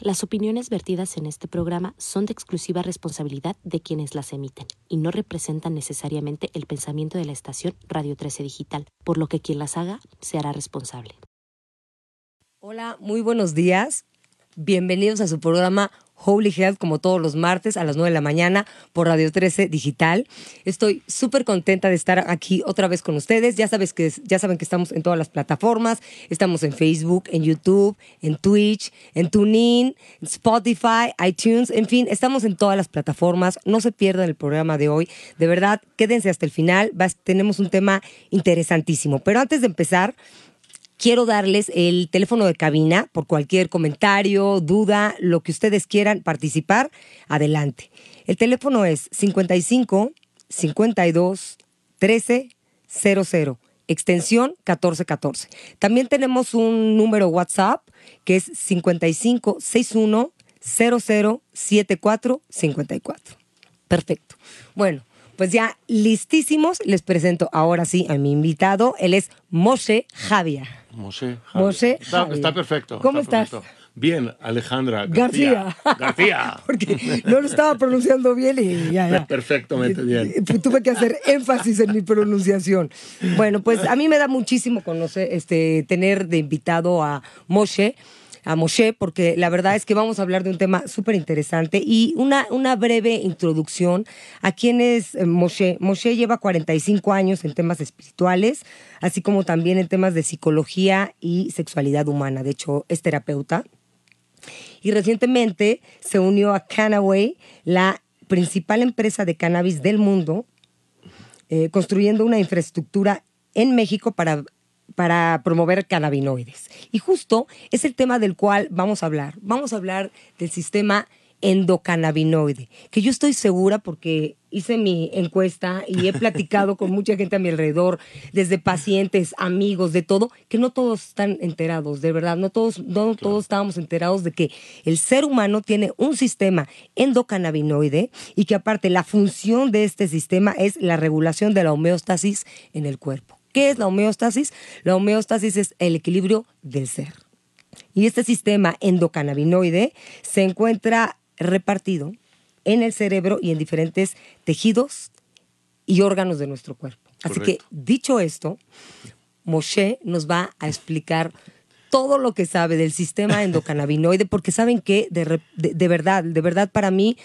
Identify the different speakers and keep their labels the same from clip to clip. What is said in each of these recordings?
Speaker 1: Las opiniones vertidas en este programa son de exclusiva responsabilidad de quienes las emiten y no representan necesariamente el pensamiento de la estación Radio 13 Digital, por lo que quien las haga se hará responsable.
Speaker 2: Hola, muy buenos días. Bienvenidos a su programa Holy Health como todos los martes a las 9 de la mañana por Radio 13 Digital. Estoy súper contenta de estar aquí otra vez con ustedes. Ya, sabes que, ya saben que estamos en todas las plataformas. Estamos en Facebook, en YouTube, en Twitch, en TuneIn, Spotify, iTunes, en fin, estamos en todas las plataformas. No se pierdan el programa de hoy. De verdad, quédense hasta el final. tenemos un tema interesantísimo. Pero antes de empezar quiero darles el teléfono de cabina por cualquier comentario, duda, lo que ustedes quieran participar, adelante. El teléfono es 55 52 13 00, extensión 1414. También tenemos un número WhatsApp que es 55 61 00 74 54. Perfecto. Bueno, pues ya listísimos, les presento ahora sí a mi invitado. Él es Moshe
Speaker 3: Moshe.
Speaker 2: Moshe.
Speaker 3: Está, perfecto.
Speaker 2: ¿Cómo estás?
Speaker 3: Bien, Alejandra García.
Speaker 2: García. Porque no lo estaba pronunciando bien y ya, ya.
Speaker 3: Perfectamente bien.
Speaker 2: Tuve que hacer énfasis en mi pronunciación. Bueno, pues a mí me da muchísimo conocer, este, tener de invitado a Moshe a Moshe, porque la verdad es que vamos a hablar de un tema súper interesante y una, una breve introducción a quién es eh, Moshe. Moshe lleva 45 años en temas espirituales, así como también en temas de psicología y sexualidad humana. De hecho, es terapeuta. Y recientemente se unió a Canaway, la principal empresa de cannabis del mundo, eh, construyendo una infraestructura en México para para promover cannabinoides. Y justo es el tema del cual vamos a hablar. Vamos a hablar del sistema endocannabinoide, que yo estoy segura porque hice mi encuesta y he platicado con mucha gente a mi alrededor, desde pacientes, amigos, de todo, que no todos están enterados, de verdad, no todos, no todos estábamos enterados de que el ser humano tiene un sistema endocannabinoide y que aparte la función de este sistema es la regulación de la homeostasis en el cuerpo. ¿Qué es la homeostasis? La homeostasis es el equilibrio del ser. Y este sistema endocannabinoide se encuentra repartido en el cerebro y en diferentes tejidos y órganos de nuestro cuerpo. Así que, dicho esto, Moshe nos va a explicar todo lo que sabe del sistema endocannabinoide, porque saben que de, de verdad, de verdad para mí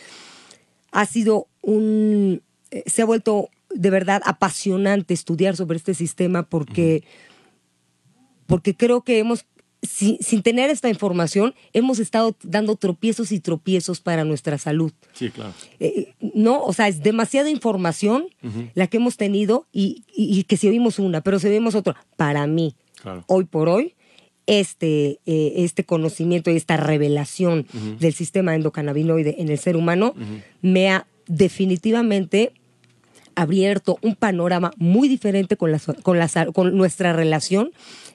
Speaker 2: ha sido un, eh, se ha vuelto de verdad apasionante estudiar sobre este sistema porque, porque creo que hemos, sin, tener esta información, hemos estado dando tropiezos y tropiezos para nuestra salud.
Speaker 3: Sí, claro.
Speaker 2: Eh, no, o sea, es demasiada información la que hemos tenido y, que si oímos una, pero si oímos otra, para mí, hoy por hoy, este, eh, este conocimiento y esta revelación del sistema endocannabinoide en el ser humano me ha definitivamente abierto un panorama muy diferente con, la, con, la, con nuestra relación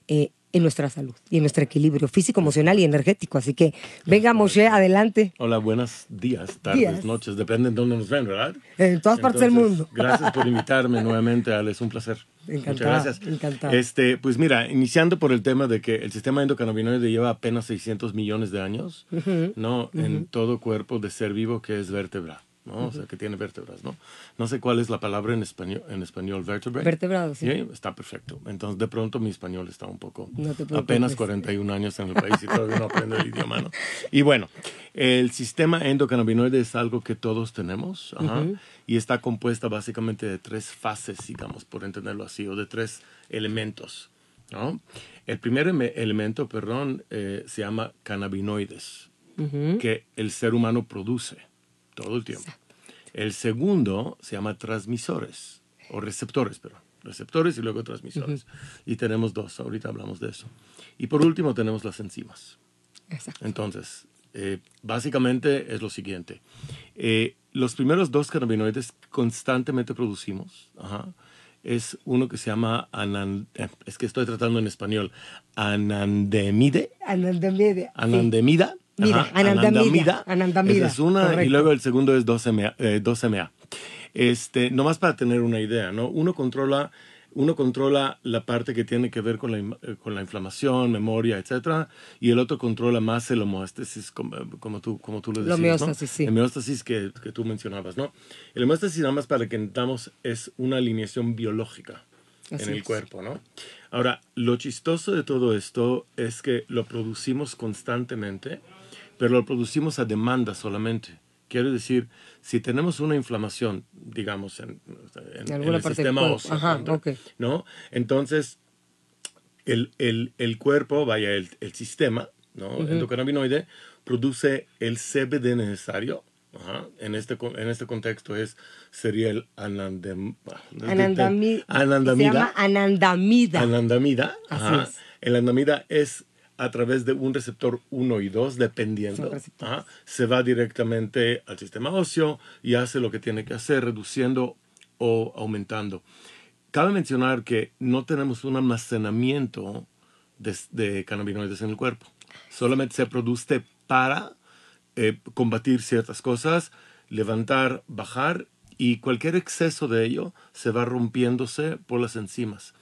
Speaker 2: eh, en nuestra salud y en nuestro equilibrio físico, emocional y energético. Así que venga, Moshe, adelante.
Speaker 3: Hola, buenos días, tardes, noches, depende de dónde nos ven, ¿verdad?
Speaker 2: En todas partes del mundo.
Speaker 3: Gracias por invitarme nuevamente, Ale, es un placer.
Speaker 2: Encantado, Muchas
Speaker 3: gracias. Este, pues mira, iniciando por el tema de que el sistema endocannabinoide lleva apenas 600 millones de años, ¿no? En todo cuerpo de ser vivo que es vértebra. ¿No? O sea, que tiene vértebras, ¿no? No sé cuál es la palabra en español, en español vertebrae.
Speaker 2: Vertebrado, sí.
Speaker 3: Está perfecto. Entonces, de pronto mi español está un poco... apenas 41 años en el país y todavía no aprendo el idioma, ¿no? Y bueno, el sistema endocannabinoide es algo que todos tenemos y está compuesta básicamente de tres fases, digamos, por entenderlo así, o de tres elementos, ¿no? El primer elemento, perdón, eh, se llama cannabinoides, que el ser humano produce todo el tiempo. El segundo se llama transmisores o receptores, pero receptores y luego transmisores. Y tenemos dos, ahorita hablamos de eso. Y por último tenemos las enzimas. Exacto. Entonces, eh, básicamente es lo siguiente. Eh, los primeros dos cannabinoides constantemente producimos es uno que se llama, eh, es que estoy tratando en español, anandemide.
Speaker 2: Anandemide.
Speaker 3: Anandemida.
Speaker 2: Mira, anandamida.
Speaker 3: Anandamida. Esa es una, y luego el segundo es 2MA. Eh, 2MA. Este, nomás para tener una idea, ¿no? Uno controla uno controla la parte que tiene que ver con la, eh, con la inflamación, memoria, etcétera, y el otro controla más el homeostasis, como, como tú, como tú lo decías.
Speaker 2: El homeostasis, sí.
Speaker 3: El homeostasis que, que, tú mencionabas, ¿no? El homeostasis, nada más para que entendamos, es una alineación biológica en el cuerpo, ¿no? Ahora, lo chistoso de todo esto es que lo producimos constantemente, pero lo producimos a demanda solamente. Quiero decir, si tenemos una inflamación, digamos, en, el sistema óseo, ¿no? Entonces, el, el, el, cuerpo, vaya, el, el sistema ¿no? endocannabinoide, produce el CBD necesario. En, este, en este contexto es, sería el anandam,
Speaker 2: anandamida. anandamida. Se llama anandamida.
Speaker 3: Anandamida. El anandamida es a través de un receptor 1 y 2, dependiendo. se va directamente al sistema óseo y hace lo que tiene que hacer, reduciendo o aumentando. Cabe mencionar que no tenemos un almacenamiento de, cannabinoides en el cuerpo. Solamente se produce para eh, combatir ciertas cosas, levantar, bajar y cualquier exceso de ello se va rompiéndose por las enzimas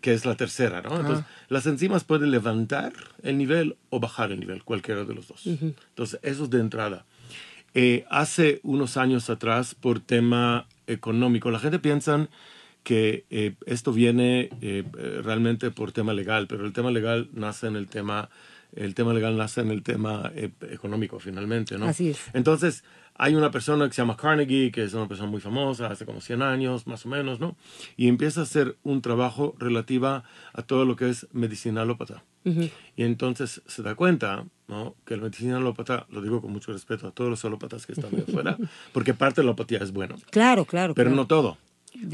Speaker 3: que es la tercera, ¿no? Entonces, las enzimas pueden levantar el nivel o bajar el nivel, cualquiera de los dos. Entonces, eso es de entrada. Eh, hace unos años atrás, por tema económico, la gente piensa que eh, esto viene eh, realmente por tema legal, pero el tema legal nace en el tema, el tema legal nace en el tema económico finalmente, ¿no?
Speaker 2: Así es.
Speaker 3: Entonces, hay una persona que se llama Carnegie, que es una persona muy famosa, hace como 100 años más o menos, ¿no? Y empieza a hacer un trabajo relativa a todo lo que es medicina alópata. Y entonces se da cuenta, ¿no? Que la medicina alópata, lo digo con mucho respeto a todos los alópatas que están de afuera, porque parte de la alopatía es bueno.
Speaker 2: Claro, claro.
Speaker 3: Pero no todo.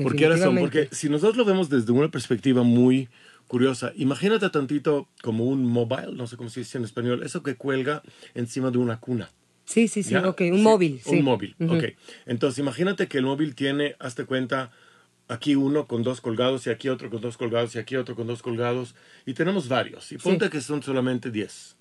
Speaker 3: ¿Por qué razón? Porque si nosotros lo vemos desde una perspectiva muy curiosa, imagínate tantito como un mobile, no sé cómo se dice en español, eso que cuelga encima de una cuna.
Speaker 2: Sí, sí, sí, ok, un móvil.
Speaker 3: Un móvil, ok. Entonces, imagínate que el móvil tiene, hazte cuenta, aquí uno con dos colgados y aquí otro con dos colgados y aquí otro con dos colgados y tenemos varios. Y ponte que son solamente 10.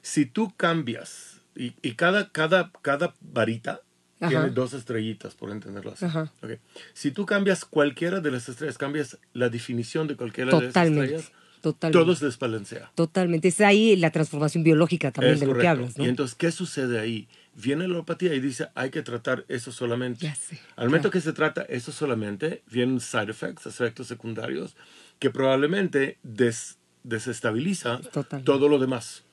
Speaker 3: Si tú cambias y, cada, cada, cada varita tiene dos estrellitas, por entenderlo así. Okay. Si tú cambias cualquiera de las estrellas, cambias la definición de cualquiera de las estrellas Totalmente. Todo se desbalancea.
Speaker 2: Totalmente. Es ahí la transformación biológica también de lo que hablas.
Speaker 3: Y entonces, ¿qué sucede ahí? Viene la alopatía y dice, hay que tratar eso solamente. Al momento que se trata eso solamente, vienen side effects, efectos secundarios, que probablemente desestabiliza todo lo demás.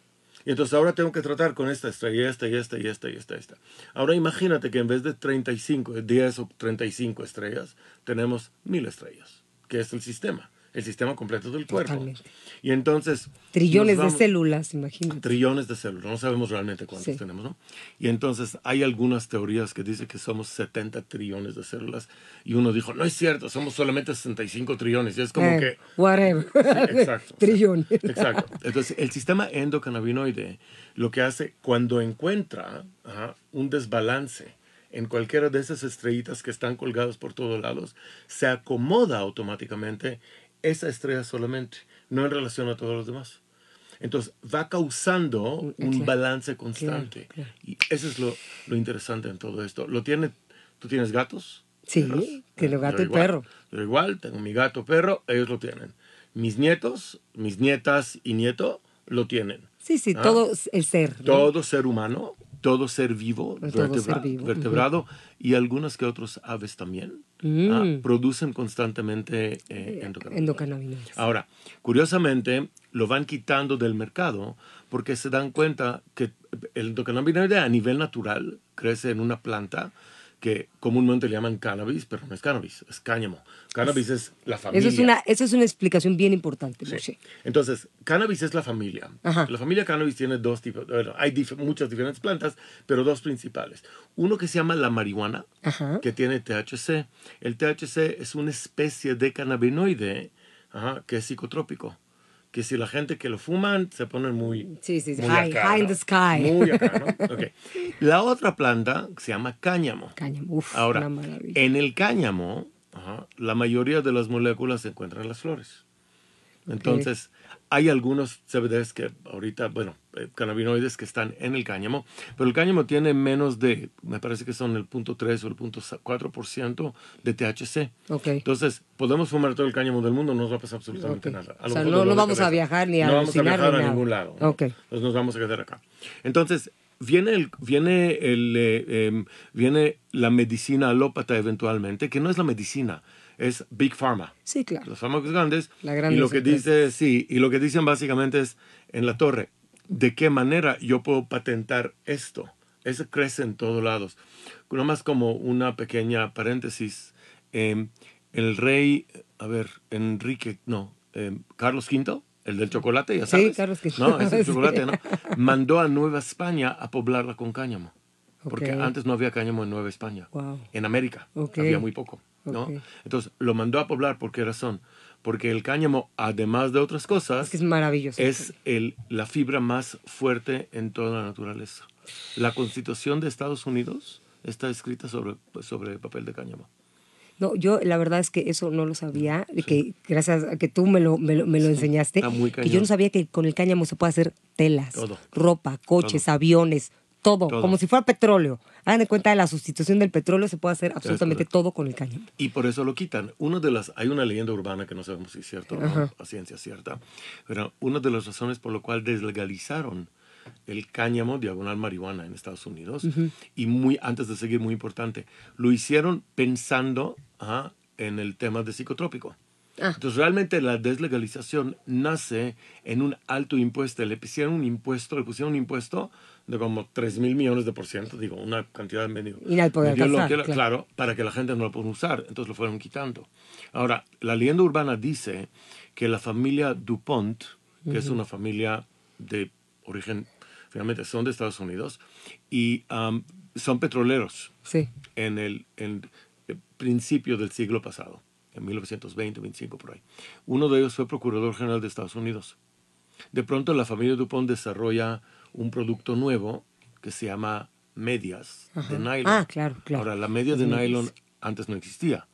Speaker 3: Y entonces ahora tengo que tratar con esta estrella, esta y esta y esta y esta, esta. Ahora imagínate que en vez de 35, 10 o 35 estrellas, tenemos mil estrellas, que es el sistema el sistema completo del cuerpo. Totalmente. Y entonces...
Speaker 2: Trillones de células, imagínate.
Speaker 3: Trillones de células, no sabemos realmente cuántos tenemos, ¿no? Y entonces hay algunas teorías que dicen que somos 70 trillones de células y uno dijo, no es cierto, somos solamente 65 trillones. Y es como
Speaker 2: eh,
Speaker 3: que...
Speaker 2: Whatever. exacto. trillones.
Speaker 3: exacto. Entonces el sistema endocannabinoide lo que hace cuando encuentra un desbalance en cualquiera de esas estrellitas que están colgadas por todos lados, se acomoda automáticamente esa estrella solamente, no en relación a todos los demás. Entonces va causando un balance constante. Y eso es lo, lo, interesante en todo esto. ¿Lo tiene, ¿Tú tienes gatos?
Speaker 2: Sí, tiene gato y perro.
Speaker 3: Yo igual, tengo mi gato, perro, ellos lo tienen. Mis nietos, mis nietas y nieto lo tienen.
Speaker 2: Sí, sí, ¿Ah? todo el ser.
Speaker 3: Todo ser humano, todo ser vivo, vertebrado y algunas que otros aves también ¿ah? mm. producen constantemente eh, endocannabinoides. Ahora, curiosamente, lo van quitando del mercado porque se dan cuenta que el endocannabinoide a nivel natural crece en una planta que comúnmente le llaman cannabis, pero no es cannabis, es cáñamo. Cannabis es la familia.
Speaker 2: Eso es una, eso es una explicación bien importante, sí.
Speaker 3: Entonces, cannabis es la familia. La familia cannabis tiene dos tipos, bueno, hay muchas diferentes plantas, pero dos principales. Uno que se llama la marihuana, que tiene THC. El THC es una especie de cannabinoide que es psicotrópico que si la gente que lo fuman se ponen muy...
Speaker 2: Sí, sí, high, high in the sky.
Speaker 3: Muy acá, ¿no? Okay. La otra planta se llama cáñamo.
Speaker 2: Cáñamo, uf,
Speaker 3: Ahora, en el cáñamo la mayoría de las moléculas se encuentran en las flores. Entonces, hay algunos CBDs que ahorita, bueno, eh, cannabinoides que están en el cáñamo, pero el cáñamo tiene menos de, me parece que son el punto 3 o el punto 4% de THC.
Speaker 2: Okay.
Speaker 3: Entonces, podemos fumar todo el cáñamo del mundo, no nos va a pasar absolutamente nada.
Speaker 2: o sea, no, vamos a viajar ni a
Speaker 3: No vamos a viajar a ningún lado. Entonces, nos vamos a quedar acá. Entonces, viene, el, viene, el, eh, em, viene la medicina alópata eventualmente, que no es la medicina, es Big Pharma.
Speaker 2: Sí, claro.
Speaker 3: Los fármacos grandes. y lo que dice, sí, y lo que dicen básicamente es en la torre, ¿de qué manera yo puedo patentar esto? Eso crece en todos lados. más como una pequeña paréntesis. Em, el rey, a ver, Enrique, no, em, Carlos V, el del chocolate, ya sabes.
Speaker 2: Sí, Carlos V.
Speaker 3: No, es el chocolate, ¿no? Mandó a Nueva España a poblarla con cáñamo. Porque antes no había cáñamo en Nueva España. En América. Había muy poco. ¿No? Entonces, lo mandó a poblar, ¿por qué razón? Porque el cáñamo, además de otras cosas,
Speaker 2: es, maravilloso.
Speaker 3: Es el, la fibra más fuerte en toda la naturaleza. La constitución de Estados Unidos está escrita sobre, sobre papel de cáñamo.
Speaker 2: No, yo la verdad es que eso no lo sabía, que gracias a que tú me lo, me lo, enseñaste, que yo no sabía que con el cáñamo se puede hacer telas, ropa, coches, aviones, todo, como si fuera petróleo. Hagan de cuenta de la sustitución del petróleo, se puede hacer absolutamente todo con el cáñamo.
Speaker 3: Y por eso lo quitan. Uno de las, hay una leyenda urbana que no sabemos si es cierto o no, a ciencia cierta, pero una de las razones por lo cual deslegalizaron el cáñamo diagonal marihuana en Estados Unidos, y muy antes de seguir, muy importante, lo hicieron pensando en el tema de psicotrópico. Ah. Entonces, realmente la deslegalización nace en un alto impuesto. Le pusieron un impuesto, le pusieron un impuesto de como 3 mil millones de por ciento, digo, una cantidad medio.
Speaker 2: Poder
Speaker 3: claro. claro. para que la gente no lo pueda usar, entonces lo fueron quitando. Ahora, la leyenda urbana dice que la familia DuPont, que es una familia de origen, finalmente son de Estados Unidos, y um, son petroleros
Speaker 2: sí.
Speaker 3: en, el, en el principio del siglo pasado, en 1920, 25 por ahí. Uno de ellos fue procurador general de Estados Unidos. De pronto la familia DuPont desarrolla un producto nuevo que se llama medias de nylon.
Speaker 2: Ah, claro, claro.
Speaker 3: Ahora, la media de nylon antes no existía,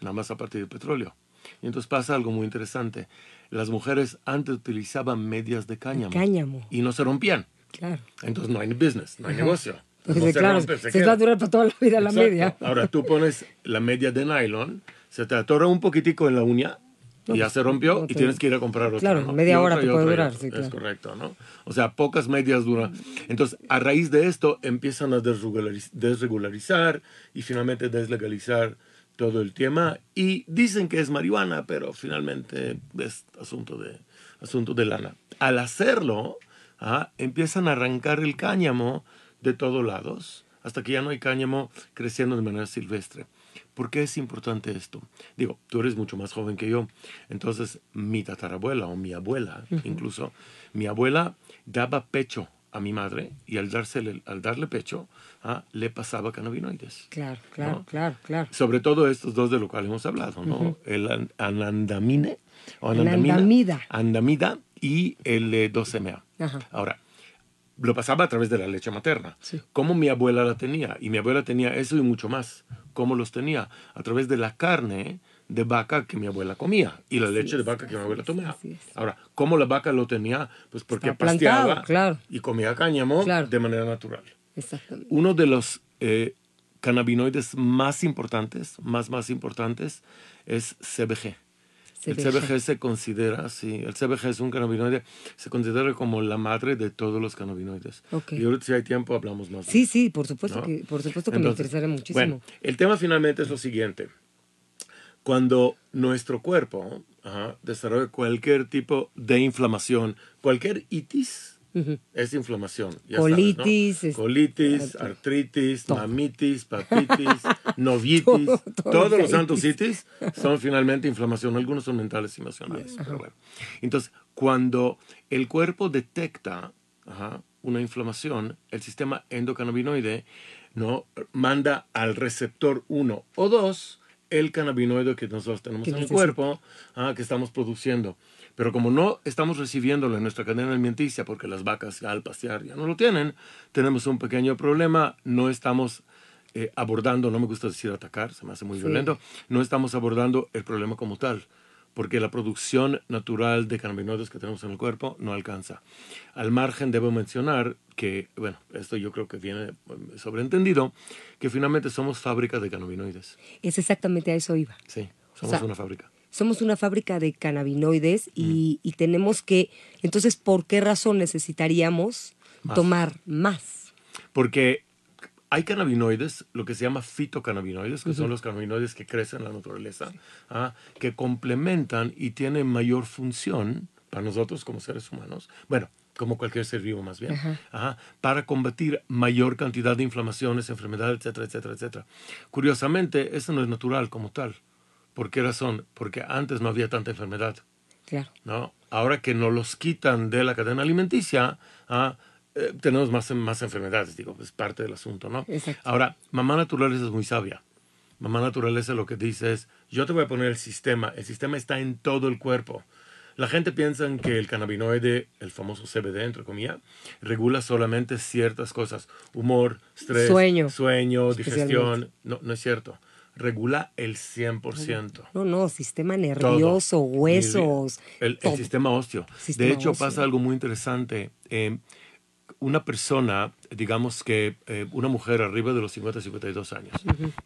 Speaker 3: nada más a partir del petróleo. Y entonces pasa algo muy interesante. Las mujeres antes utilizaban medias de cáñamo.
Speaker 2: cáñamo.
Speaker 3: Y no se rompían.
Speaker 2: Claro.
Speaker 3: Entonces no hay business, no hay negocio.
Speaker 2: Pues claro, se, va a durar para toda la vida la media.
Speaker 3: Ahora tú pones la media de nylon, se te atorra un poquitico en la uña y ya se rompió y tienes que ir a comprar otra.
Speaker 2: Claro, media hora te puede durar. Sí,
Speaker 3: Es correcto, ¿no? O sea, pocas medias duran. Entonces, a raíz de esto empiezan a desregularizar y finalmente deslegalizar todo el tema y dicen que es marihuana, pero finalmente es asunto de, asunto de lana. Al hacerlo, ¿ah? empiezan a arrancar el cáñamo de todos lados hasta que ya no hay cáñamo creciendo de manera silvestre. ¿Por qué es importante esto? Digo, tú eres mucho más joven que yo, entonces mi tatarabuela o mi abuela, incluso, mi abuela daba pecho a mi madre y al, dársele, al darle pecho ¿ah? le pasaba cannabinoides.
Speaker 2: Claro, claro, claro, claro.
Speaker 3: Sobre todo estos dos de los cuales hemos hablado, ¿no? El anandamine o
Speaker 2: anandamida.
Speaker 3: Andamida y el 2MA. Ahora, lo pasaba a través de la leche materna. Como mi abuela la tenía. Y mi abuela tenía eso y mucho más. ¿Cómo los tenía? A través de la carne de vaca que mi abuela comía y la leche de vaca que mi abuela tomaba. Ahora, ¿cómo la vaca lo tenía? Pues porque pasteaba y comía cáñamo de manera natural. Uno de los eh, cannabinoides más importantes, más, más importantes, es CBG. El CBG se considera, sí, el CBG es un cannabinoide, se considera como la madre de todos los cannabinoides. Y ahorita si hay tiempo hablamos más.
Speaker 2: Sí, sí, por supuesto que, por supuesto que me interesará muchísimo. Bueno,
Speaker 3: el tema finalmente es lo siguiente. Cuando nuestro cuerpo desarrolla cualquier tipo de inflamación, cualquier itis, es inflamación.
Speaker 2: Colitis.
Speaker 3: Colitis, artritis, mamitis, papitis, novitis. todos los santos itis son finalmente inflamación. Algunos son mentales y emocionales. Entonces, cuando el cuerpo detecta una inflamación, el sistema endocannabinoide ¿no? manda al receptor 1 o 2 el cannabinoide que nosotros tenemos en el cuerpo, que estamos produciendo. Pero como no estamos recibiéndolo en nuestra cadena alimenticia, porque las vacas al pasear ya no lo tienen, tenemos un pequeño problema, no estamos eh, abordando, no me gusta decir atacar, se me hace muy violento, no estamos abordando el problema como tal, porque la producción natural de cannabinoides que tenemos en el cuerpo no alcanza. Al margen debo mencionar que, bueno, esto yo creo que viene eh, sobreentendido, que finalmente somos fábrica de cannabinoides.
Speaker 2: Es exactamente a eso iba.
Speaker 3: Sí, somos una fábrica
Speaker 2: somos una fábrica de cannabinoides y, y, tenemos que, entonces, ¿por qué razón necesitaríamos tomar más?
Speaker 3: Porque hay cannabinoides, lo que se llama fitocannabinoides, que son los cannabinoides que crecen en la naturaleza, ¿ah? que complementan y tienen mayor función para nosotros como seres humanos. Bueno, como cualquier ser vivo más bien, para combatir mayor cantidad de inflamaciones, enfermedades, etcétera, etcétera, etcétera. Curiosamente, eso no es natural como tal. ¿Por qué razón? Porque antes no había tanta enfermedad.
Speaker 2: Claro.
Speaker 3: ¿no? Ahora que nos los quitan de la cadena alimenticia, ¿ah? Eh, tenemos más, más enfermedades, digo, es parte del asunto, ¿no? Ahora, mamá naturaleza es muy sabia. Mamá naturaleza lo que dice es, yo te voy a poner el sistema, el sistema está en todo el cuerpo. La gente piensa que el cannabinoide, el famoso CBD, entre comillas, regula solamente ciertas cosas, humor, estrés,
Speaker 2: sueño,
Speaker 3: sueño digestión. No, no es cierto regula el 100%.
Speaker 2: No, no, sistema nervioso, huesos.
Speaker 3: El, sistema óseo. de hecho, pasa algo muy interesante. Eh, una persona, digamos que eh, una mujer arriba de los 50, 52 años,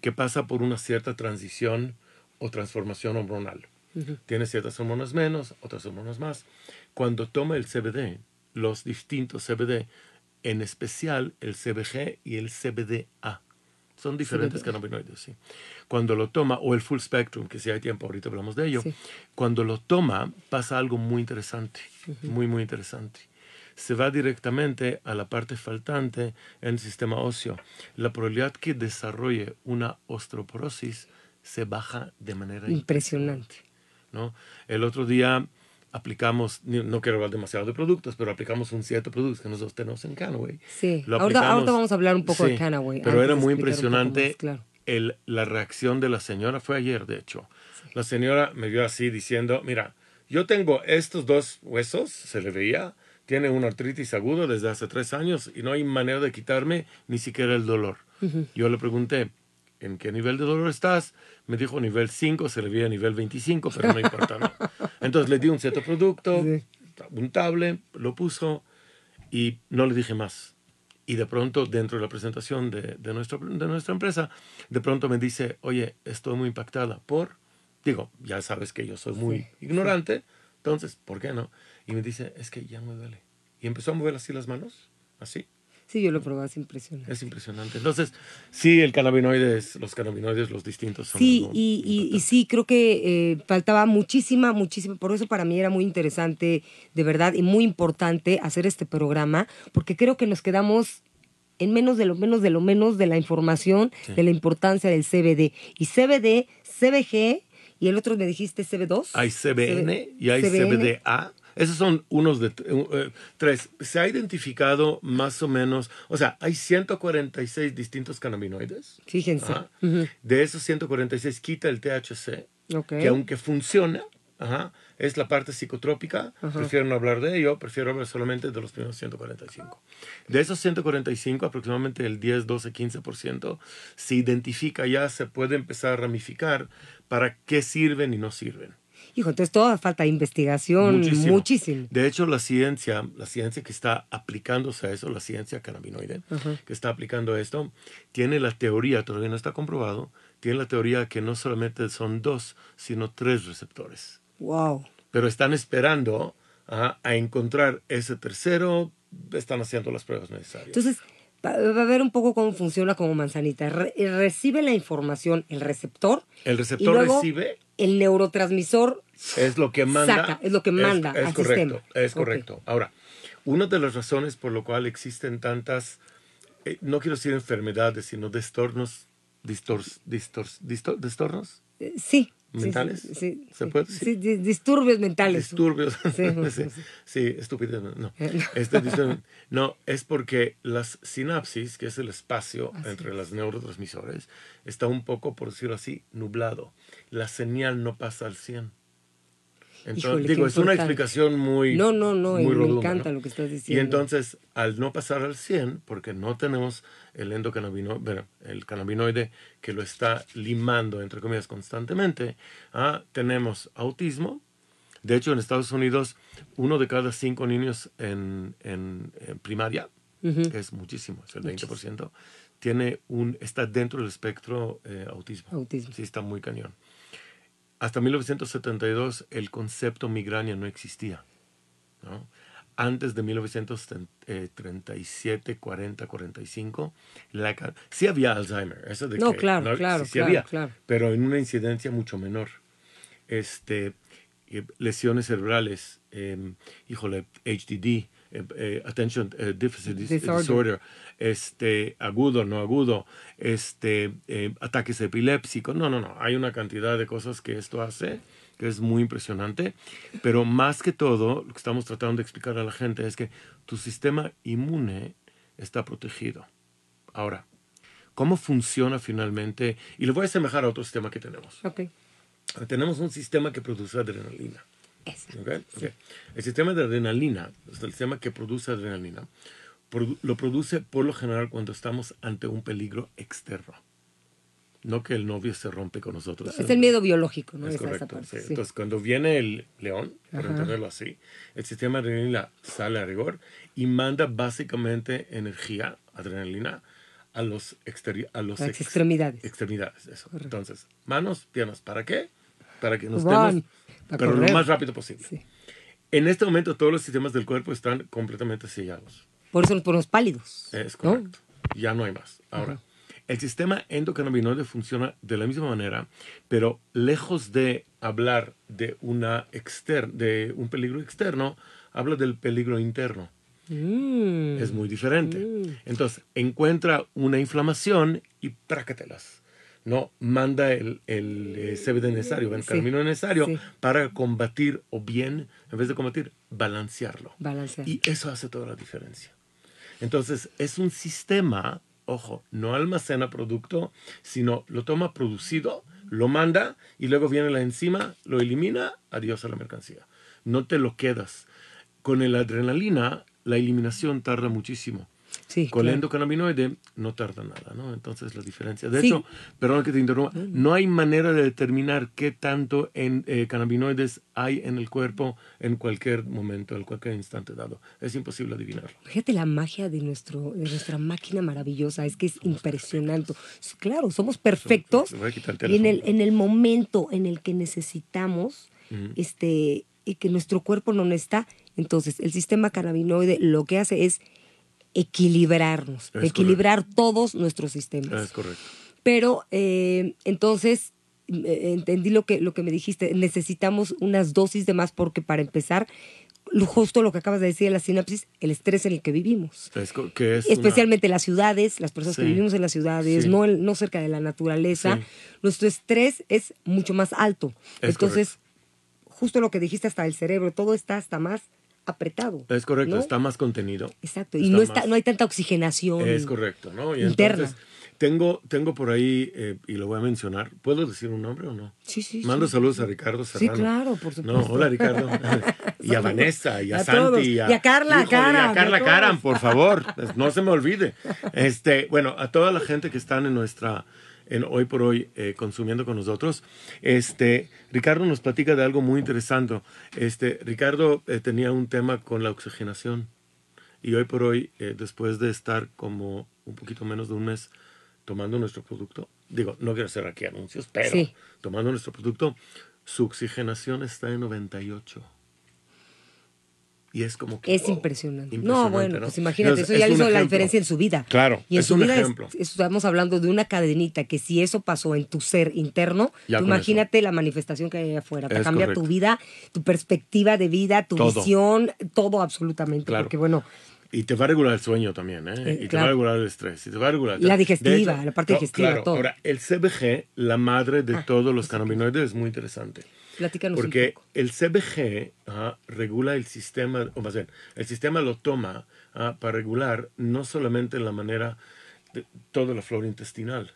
Speaker 3: que pasa por una cierta transición o transformación hormonal. Tiene ciertas hormonas menos, otras hormonas más. Cuando toma el CBD, los distintos CBD, en especial el CBG y el CBDA, son diferentes cannabinoides, sí. Cuando lo toma, o el full spectrum, que si hay tiempo ahorita hablamos de ello, cuando lo toma pasa algo muy interesante, muy, muy interesante se va directamente a la parte faltante en el sistema óseo. La probabilidad que desarrolle una osteoporosis se baja de manera
Speaker 2: impresionante.
Speaker 3: ¿no? El otro día aplicamos, no quiero hablar demasiado de productos, pero aplicamos un cierto producto que nosotros tenemos en Canaway.
Speaker 2: Sí, ahorita, vamos a hablar un poco de Canaway.
Speaker 3: Pero era muy impresionante el, la reacción de la señora, fue ayer de hecho. La señora me vio así diciendo, mira, yo tengo estos dos huesos, se le veía, tiene una artritis aguda desde hace tres años y no hay manera de quitarme ni siquiera el dolor. Yo le pregunté, ¿en qué nivel de dolor estás? Me dijo nivel 5, se le veía nivel 25, pero no importa, ¿no? Entonces le di un cierto producto, un tablet, lo puso y no le dije más. Y de pronto, dentro de la presentación de, de, nuestro, de nuestra empresa, de pronto me dice, oye, estoy muy impactada por, digo, ya sabes que yo soy muy ignorante, entonces, ¿por qué no? Y me dice, es que ya me duele. Y empezó a mover así las manos, así.
Speaker 2: Sí, yo lo probé, es impresionante.
Speaker 3: Es impresionante. Entonces, sí, el cannabinoides, los cannabinoides, los distintos son.
Speaker 2: Sí, y, y, sí, creo que eh, faltaba muchísima, muchísima. Por eso para mí era muy interesante, de verdad, y muy importante hacer este programa, porque creo que nos quedamos en menos de lo menos de lo menos de la información de la importancia del CBD. Y CBD, CBG y el otro me dijiste CB2.
Speaker 3: Hay CBN y hay CBDA. Esos son unos de eh, tres. Se ha identificado más o menos, o sea, hay 146 distintos cannabinoides.
Speaker 2: Fíjense.
Speaker 3: De esos 146 quita el THC, que aunque funciona, Ajá. Es la parte psicotrópica. Prefiero no hablar de ello, prefiero hablar solamente de los primeros 145. De esos 145, aproximadamente el 10, 12, 15% se identifica ya, se puede empezar a ramificar para qué sirven y no sirven.
Speaker 2: Hijo, entonces toda falta de investigación, muchísimo.
Speaker 3: De hecho, la ciencia, la ciencia que está aplicándose a eso, la ciencia cannabinoide, que está aplicando esto, tiene la teoría, todavía no está comprobado, tiene la teoría que no solamente son dos, sino tres receptores.
Speaker 2: Wow.
Speaker 3: Pero están esperando a, encontrar ese tercero, están haciendo las pruebas necesarias.
Speaker 2: Entonces, a ver un poco cómo funciona como manzanita. recibe la información el receptor.
Speaker 3: El receptor recibe.
Speaker 2: El neurotransmisor
Speaker 3: es lo que manda.
Speaker 2: es lo que manda.
Speaker 3: Es, correcto. Es correcto. Ahora, una de las razones por lo cual existen tantas, eh, no quiero decir enfermedades, sino destornos, distors, distors, distornos.
Speaker 2: Eh, sí
Speaker 3: mentales.
Speaker 2: Sí,
Speaker 3: ¿Se puede
Speaker 2: decir? Sí, disturbios mentales.
Speaker 3: Disturbios. Sí, estúpido. No. Este, no, es porque las sinapsis, que es el espacio entre los neurotransmisores, está un poco, por decirlo así, nublado. La señal no pasa al 100. Digo, es una explicación muy.
Speaker 2: No, no, no, me encanta lo que estás diciendo.
Speaker 3: Y entonces, al no pasar al 100, porque no tenemos el endocannabinoide, el cannabinoide que lo está limando, entre comillas, constantemente, ¿ah? tenemos autismo. De hecho, en Estados Unidos, uno de cada cinco niños en, en, primaria, que es muchísimo, es el 20%, tiene un, está dentro del espectro eh, autismo.
Speaker 2: Autismo.
Speaker 3: Sí, está muy cañón. Hasta 1972 el concepto migraña no existía. ¿no? Antes de 1937, 40, 45, la, sí había Alzheimer. Eso de
Speaker 2: no, claro, claro, sí, había,
Speaker 3: pero en una incidencia mucho menor. Este, eh, lesiones cerebrales, eh, híjole, HDD, eh, eh, attention eh, deficit disorder. este, agudo, no agudo, este, ataques epilépticos. No, no, no. Hay una cantidad de cosas que esto hace que es muy impresionante. Pero más que todo, lo que estamos tratando de explicar a la gente es que tu sistema inmune está protegido. Ahora, ¿cómo funciona finalmente? Y lo voy a asemejar a otro sistema que tenemos.
Speaker 2: Okay.
Speaker 3: Tenemos un sistema que produce adrenalina. El sistema de adrenalina, el sistema que produce adrenalina, lo produce por lo general cuando estamos ante un peligro externo. No que el novio se rompe con nosotros.
Speaker 2: Es el miedo biológico, ¿no?
Speaker 3: Es correcto. Entonces, cuando viene el león, por entenderlo así, el sistema de adrenalina sale a rigor y manda básicamente energía, adrenalina, a los, a los
Speaker 2: extremidades.
Speaker 3: Extremidades, eso. Entonces, manos, piernas, ¿para qué? Para que nos demos pero lo más rápido posible. En este momento todos los sistemas del cuerpo están completamente sellados.
Speaker 2: Por eso nos ponemos pálidos.
Speaker 3: Es correcto. Ya no hay más. Ahora, el sistema endocannabinoide funciona de la misma manera, pero lejos de hablar de, una exter de un peligro externo, habla del peligro interno. Mm. Es muy diferente. Mm. Entonces, encuentra una inflamación y prácatelas no manda el, el eh, CBD necesario, el camino necesario para combatir o bien, en vez de combatir, balancearlo.
Speaker 2: Balancear.
Speaker 3: Y eso hace toda la diferencia. Entonces, es un sistema, ojo, no almacena producto, sino lo toma producido, lo manda y luego viene la enzima, lo elimina, adiós a la mercancía. No te lo quedas. Con el adrenalina, la eliminación tarda muchísimo con el endocannabinoide no tarda nada, ¿no? Entonces la diferencia. De hecho, perdón que te interrumpa, no hay manera de determinar qué tanto en, eh, cannabinoides hay en el cuerpo en cualquier momento, en cualquier instante dado. Es imposible adivinarlo.
Speaker 2: Fíjate la magia de, nuestro, de nuestra máquina maravillosa, es que es impresionante. Claro, somos perfectos y en el, en el momento en el que necesitamos, este, y que nuestro cuerpo no está, entonces el sistema cannabinoide lo que hace es equilibrarnos, equilibrar todos nuestros sistemas.
Speaker 3: Es correcto.
Speaker 2: Pero eh, entonces eh, entendí lo que, lo que me dijiste, necesitamos unas dosis de más porque para empezar, justo lo que acabas de decir de la sinapsis, el estrés en el que vivimos.
Speaker 3: que es
Speaker 2: Especialmente las ciudades, las personas que vivimos en las ciudades, no, no cerca de la naturaleza, nuestro estrés es mucho más alto. Entonces, justo lo que dijiste hasta el cerebro, todo está hasta más apretado.
Speaker 3: Es correcto, está más contenido.
Speaker 2: Exacto, y no, está, no hay tanta oxigenación.
Speaker 3: Es correcto, ¿no? Y interna. tengo, tengo por ahí, eh, y lo voy a mencionar, ¿puedo decir un nombre o no?
Speaker 2: Sí, sí.
Speaker 3: Mando saludos a Ricardo Serrano.
Speaker 2: Sí, claro, por supuesto.
Speaker 3: No, hola Ricardo. y a Vanessa, y a, Santi.
Speaker 2: Y a, Carla Caram.
Speaker 3: Y a Carla Caram, por favor, no se me olvide. Este, bueno, a toda la gente que están en nuestra en Hoy por Hoy eh, consumiendo con nosotros. Este, Ricardo nos platica de algo muy interesante. Este, Ricardo eh, tenía un tema con la oxigenación y hoy por hoy, eh, después de estar como un poquito menos de un mes tomando nuestro producto, digo, no quiero hacer aquí anuncios, pero tomando nuestro producto, su oxigenación está en 98. Y es como que.
Speaker 2: Es impresionante. No, bueno, pues imagínate, eso ya le hizo la diferencia en su vida.
Speaker 3: Claro,
Speaker 2: y en
Speaker 3: es
Speaker 2: su
Speaker 3: un
Speaker 2: vida
Speaker 3: ejemplo.
Speaker 2: estamos hablando de una cadenita que si eso pasó en tu ser interno, imagínate la manifestación que hay afuera. Te cambia tu vida, tu perspectiva de vida, tu visión, todo absolutamente. Claro. Porque bueno.
Speaker 3: Y te va a regular el sueño también, ¿eh? eh y te va a regular el estrés. Y te va a regular.
Speaker 2: La digestiva, la parte digestiva, todo.
Speaker 3: Ahora, el CBG, la madre de ah, todos los cannabinoides, es muy interesante. Porque el CBG regula el sistema, o más bien, el sistema lo toma para regular no solamente la manera de toda la flora intestinal,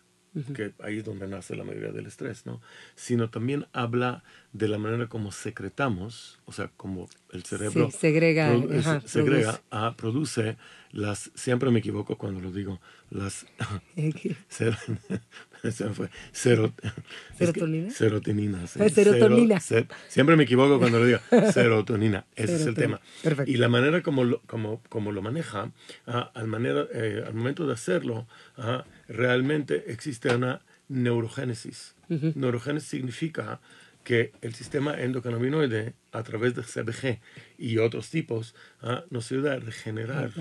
Speaker 3: que ahí es donde nace la mayoría del estrés, ¿no? Sino también habla de la manera como secretamos, o sea, como el cerebro
Speaker 2: segrega,
Speaker 3: segrega produce. produce las, siempre me equivoco cuando lo digo, las fue,
Speaker 2: serotonina.
Speaker 3: serotonina.
Speaker 2: serotonina.
Speaker 3: siempre me equivoco cuando lo digo, serotonina, ese es el tema. Perfecto. Y la manera como lo, como, como lo maneja, ah, al, manera, eh, al momento de hacerlo, ah, realmente existe una neurogénesis. Neurogénesis significa que el sistema endocannabinoide, a través de CBG y otros tipos, ah, nos ayuda a regenerar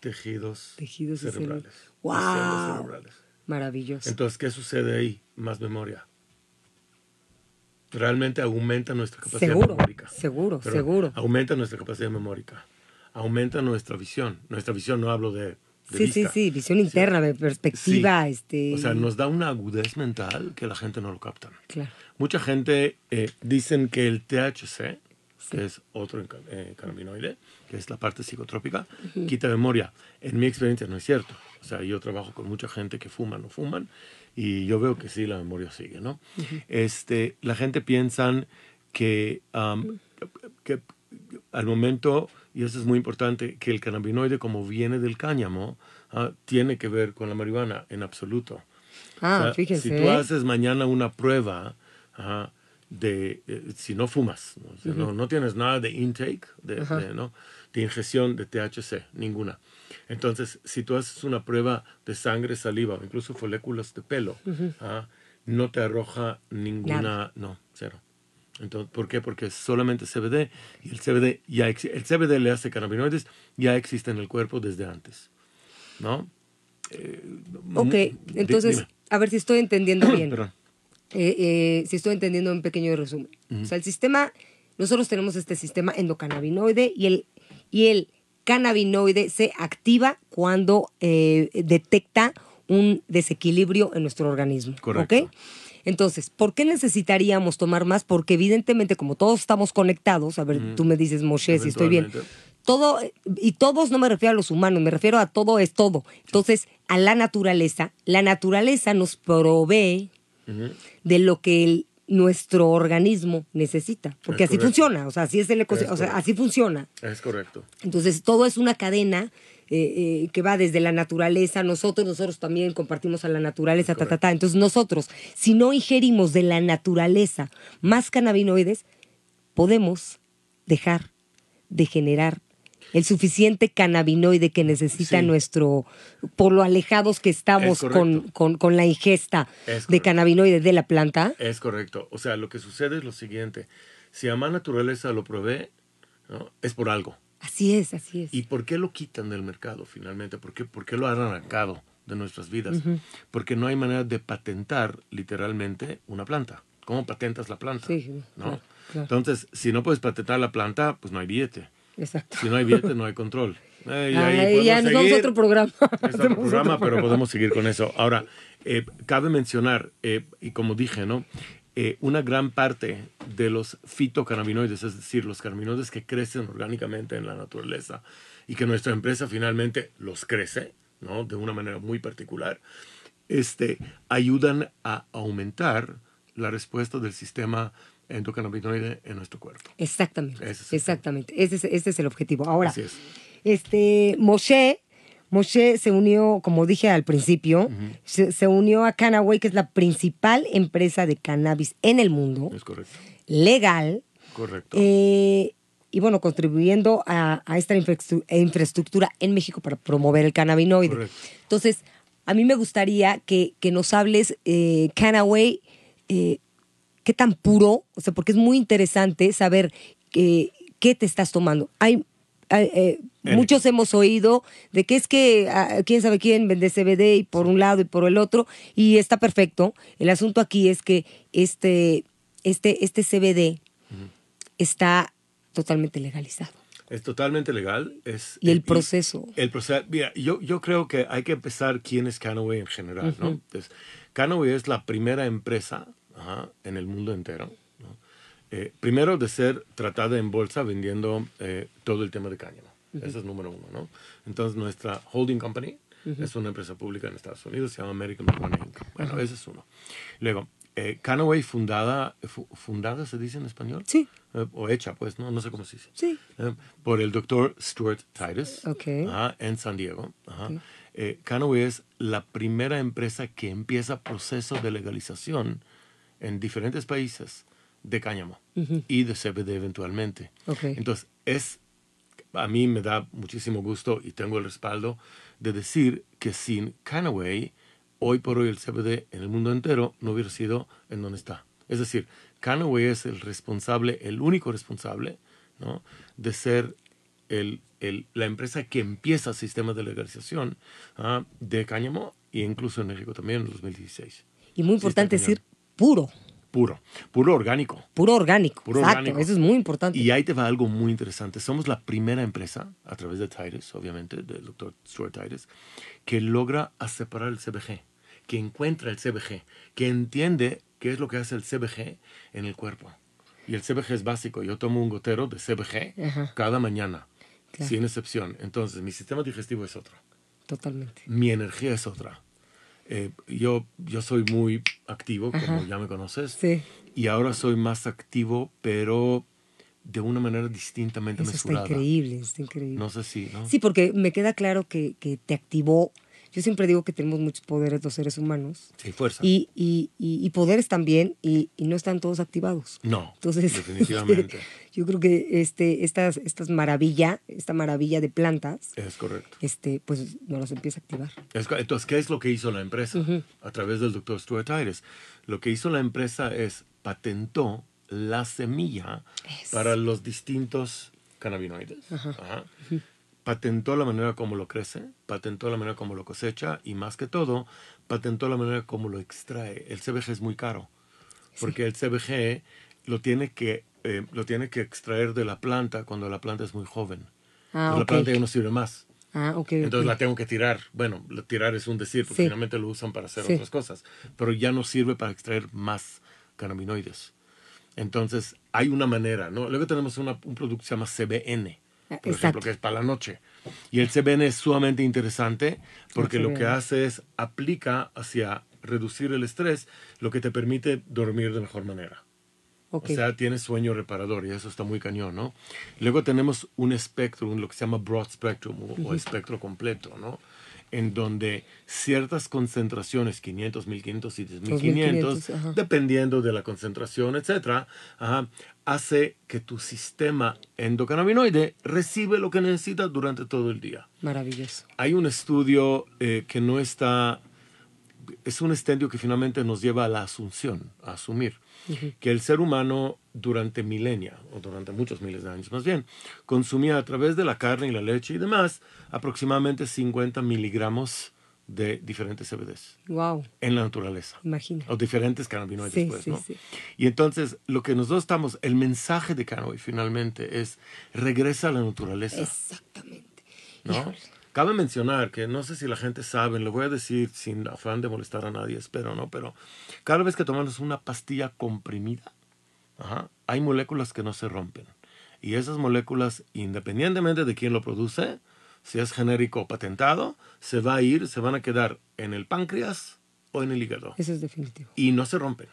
Speaker 3: tejidos,
Speaker 2: tejidos
Speaker 3: cerebrales.
Speaker 2: ¡Wow! Maravilloso.
Speaker 3: Entonces, ¿qué sucede ahí? Más memoria. Realmente aumenta nuestra capacidad memórica.
Speaker 2: Seguro, seguro.
Speaker 3: Aumenta nuestra capacidad memórica. Aumenta nuestra visión. Nuestra visión, no hablo de
Speaker 2: sí, sí, sí, visión interna, de perspectiva. Este...
Speaker 3: O sea, nos da una agudez mental que la gente no lo capta. Claro. Mucha gente eh, dicen que el THC, que es otro eh, cannabinoide, que es la parte psicotrópica, quita memoria. En mi experiencia no es cierto. O sea, yo trabajo con mucha gente que fuman o fuman y yo veo que sí, la memoria sigue, ¿no? este, la gente piensa que, que al momento y eso es muy importante, que el cannabinoide como viene del cáñamo, ah, tiene que ver con la marihuana en absoluto.
Speaker 2: Ah, fíjense.
Speaker 3: Si tú haces mañana una prueba de, eh, si no fumas, ¿no? no, tienes nada de intake, de, ¿no? de ingestión de THC, ninguna. Entonces, si tú haces una prueba de sangre, saliva o incluso folículos de pelo, ah, no te arroja ninguna, no, cero. Entonces, ¿Por qué? Porque es solamente CBD y el CBD, ya el CBD le hace cannabinoides, ya existe en el cuerpo desde antes. ¿No?
Speaker 2: Eh, ok, entonces, a ver si estoy entendiendo bien. Eh, eh, si estoy entendiendo un pequeño resumen. O sea, el sistema, nosotros tenemos este sistema endocannabinoide y el, y el cannabinoide se activa cuando detecta un desequilibrio en nuestro organismo. Correcto. Entonces, ¿por qué necesitaríamos tomar más? Porque evidentemente, como todos estamos conectados, a ver, tú me dices, Moshe, si estoy bien. Todo, y todos no me refiero a los humanos, me refiero a todo es todo. Entonces, a la naturaleza, la naturaleza nos provee de lo que nuestro organismo necesita, porque así funciona, o sea, así es el ecosistema, o sea, así funciona.
Speaker 3: Es correcto.
Speaker 2: Entonces, todo es una cadena eh, eh, que va desde la naturaleza, nosotros, nosotros también compartimos a la naturaleza, ta, ta, ta. Entonces nosotros, si no ingerimos de la naturaleza más cannabinoides, podemos dejar de generar el suficiente cannabinoide que necesita nuestro, por lo alejados que estamos con, con, la ingesta de cannabinoide de la planta.
Speaker 3: Es correcto. O sea, lo que sucede es lo siguiente. Si a más naturaleza lo provee, es por algo.
Speaker 2: Así es, así es.
Speaker 3: ¿Y por qué lo quitan del mercado finalmente? ¿Por qué, por qué lo han arrancado de nuestras vidas? Porque no hay manera de patentar literalmente una planta. ¿Cómo patentas la planta? Sí, ¿no? Entonces, si no puedes patentar la planta, pues no hay billete.
Speaker 2: Exacto.
Speaker 3: Si no hay billete, no hay control.
Speaker 2: Eh, y ya nos vamos a otro programa.
Speaker 3: Es otro programa, pero podemos seguir con eso. Ahora, eh, cabe mencionar, eh, y como dije, ¿no? Una gran parte de los fitocannabinoides, es decir, los cannabinoides que crecen orgánicamente en la naturaleza y que nuestra empresa finalmente los crece, ¿no? De una manera muy particular, este, ayudan a aumentar la respuesta del sistema endocannabinoide en nuestro cuerpo.
Speaker 2: Exactamente. exactamente. Ese es, ese es, el objetivo. Ahora, este, Moshe Moshe se unió, como dije al principio, se, unió a Canaway, que es la principal empresa de cannabis en el mundo.
Speaker 3: Es correcto.
Speaker 2: Legal.
Speaker 3: Correcto.
Speaker 2: Eh, y bueno, contribuyendo a, esta infraestructura en México para promover el cannabinoide. Correcto. Entonces, a mí me gustaría que, nos hables, eh, Canaway, eh, qué tan puro, o sea, porque es muy interesante saber qué te estás tomando. Hay eh, muchos hemos oído de que es que ah, quién sabe quién vende CBD y por un lado y por el otro y está perfecto. El asunto aquí es que este, este, este CBD está totalmente legalizado.
Speaker 3: Es totalmente legal. Es,
Speaker 2: y el proceso.
Speaker 3: El, proceso. Mira, yo, yo creo que hay que empezar quién es Canaway en general, ¿no? Entonces, Canaway es la primera empresa en el mundo entero eh, primero de ser tratada en bolsa vendiendo eh, todo el tema de cáñamo. Ese es número uno, ¿no? Entonces nuestra holding company Es una empresa pública en Estados Unidos, se llama American Marijuana Inc. Bueno, ese es uno. Luego, eh, Canaway fundada, fundada se dice en español?
Speaker 2: Sí.
Speaker 3: Eh, o hecha, pues, ¿no? No sé cómo se dice.
Speaker 2: Sí.
Speaker 3: Eh, por el doctor Stuart Titus
Speaker 2: okay.
Speaker 3: en San Diego. Canaway es la primera empresa que empieza proceso de legalización en diferentes países de cáñamo y de CBD eventualmente.
Speaker 2: Okay.
Speaker 3: Entonces, es, a mí me da muchísimo gusto y tengo el respaldo de decir que sin Canaway, hoy por hoy el CBD en el mundo entero no hubiera sido en donde está. Es decir, Canaway es el responsable, el único responsable, ¿no? de ser el, el, la empresa que empieza el sistema de legalización ¿ah? de cáñamo e incluso en México también en 2016.
Speaker 2: Y muy importante decir puro.
Speaker 3: Puro, puro orgánico.
Speaker 2: Puro orgánico. Exacto, eso es muy importante.
Speaker 3: Y ahí te va algo muy interesante. Somos la primera empresa, a través de Titus, obviamente, del doctor Stuart Titus, que logra separar el CBG, que encuentra el CBG, que entiende qué es lo que hace el CBG en el cuerpo. Y el CBG es básico. Yo tomo un gotero de CBG cada mañana, sin excepción. Entonces, mi sistema digestivo es otro.
Speaker 2: Totalmente.
Speaker 3: Mi energía es otra eh, yo, yo soy muy activo, como ya me conoces.
Speaker 2: Sí.
Speaker 3: Y ahora soy más activo, pero de una manera distintamente
Speaker 2: Eso
Speaker 3: mesurada.
Speaker 2: Está increíble, está increíble.
Speaker 3: No sé si, ¿no?
Speaker 2: Sí, porque me queda claro que, que te activó yo siempre digo que tenemos muchos poderes los seres humanos.
Speaker 3: Sí, fuerza.
Speaker 2: Y, y, y, poderes también, y, no están todos activados.
Speaker 3: No,
Speaker 2: Entonces,
Speaker 3: definitivamente.
Speaker 2: yo creo que este, estas, estas maravilla, esta maravilla de plantas.
Speaker 3: Es correcto.
Speaker 2: Este, pues nos las empieza a activar.
Speaker 3: entonces, ¿qué es lo que hizo la empresa? A través del doctor Stuart Ayres. Lo que hizo la empresa es patentó la semilla para los distintos cannabinoides. Ajá patentó la manera como lo crece, patentó la manera como lo cosecha y más que todo, patentó la manera como lo extrae. El CBG es muy caro, porque el CBG lo tiene, que, eh, lo tiene que extraer de la planta cuando la planta es muy joven.
Speaker 2: Ah,
Speaker 3: La planta ya no sirve más.
Speaker 2: Ah,
Speaker 3: Entonces la tengo que tirar. Bueno, tirar es un decir, porque finalmente lo usan para hacer otras cosas, pero ya no sirve para extraer más cannabinoides. Entonces, hay una manera, ¿no? Luego tenemos un producto que se llama CBN, por ejemplo, que es para la noche. Y el CBN es sumamente interesante porque lo que hace es aplica hacia reducir el estrés, lo que te permite dormir de mejor manera. O sea, tienes sueño reparador y eso está muy cañón, ¿no? Luego tenemos un espectro, lo que se llama broad spectrum o, espectro completo, ¿no? En donde ciertas concentraciones, 500, 1500 y 10500, dependiendo de la concentración, etcétera, hace que tu sistema endocannabinoide recibe lo que necesita durante todo el día.
Speaker 2: Maravilloso.
Speaker 3: Hay un estudio eh, que no está, es un estudio que finalmente nos lleva a la asunción, a asumir que el ser humano durante milenia, o durante muchos miles de años más bien, consumía a través de la carne y la leche y demás aproximadamente 50 miligramos de diferentes CBDs.
Speaker 2: Wow.
Speaker 3: En la naturaleza.
Speaker 2: Imagina.
Speaker 3: O diferentes cannabinoides, pues, ¿no? Y entonces, lo que nosotros estamos, el mensaje de cannabis finalmente es regresa a la naturaleza.
Speaker 2: Exactamente.
Speaker 3: ¿No? Cabe mencionar que no sé si la gente sabe, lo voy a decir sin afán de molestar a nadie, espero, ¿no? Pero cada vez que tomamos una pastilla comprimida, hay moléculas que no se rompen. Y esas moléculas, independientemente de quién lo produce, si es genérico o patentado, se va a ir, se van a quedar en el páncreas o en el hígado.
Speaker 2: Eso es definitivo.
Speaker 3: Y no se rompen.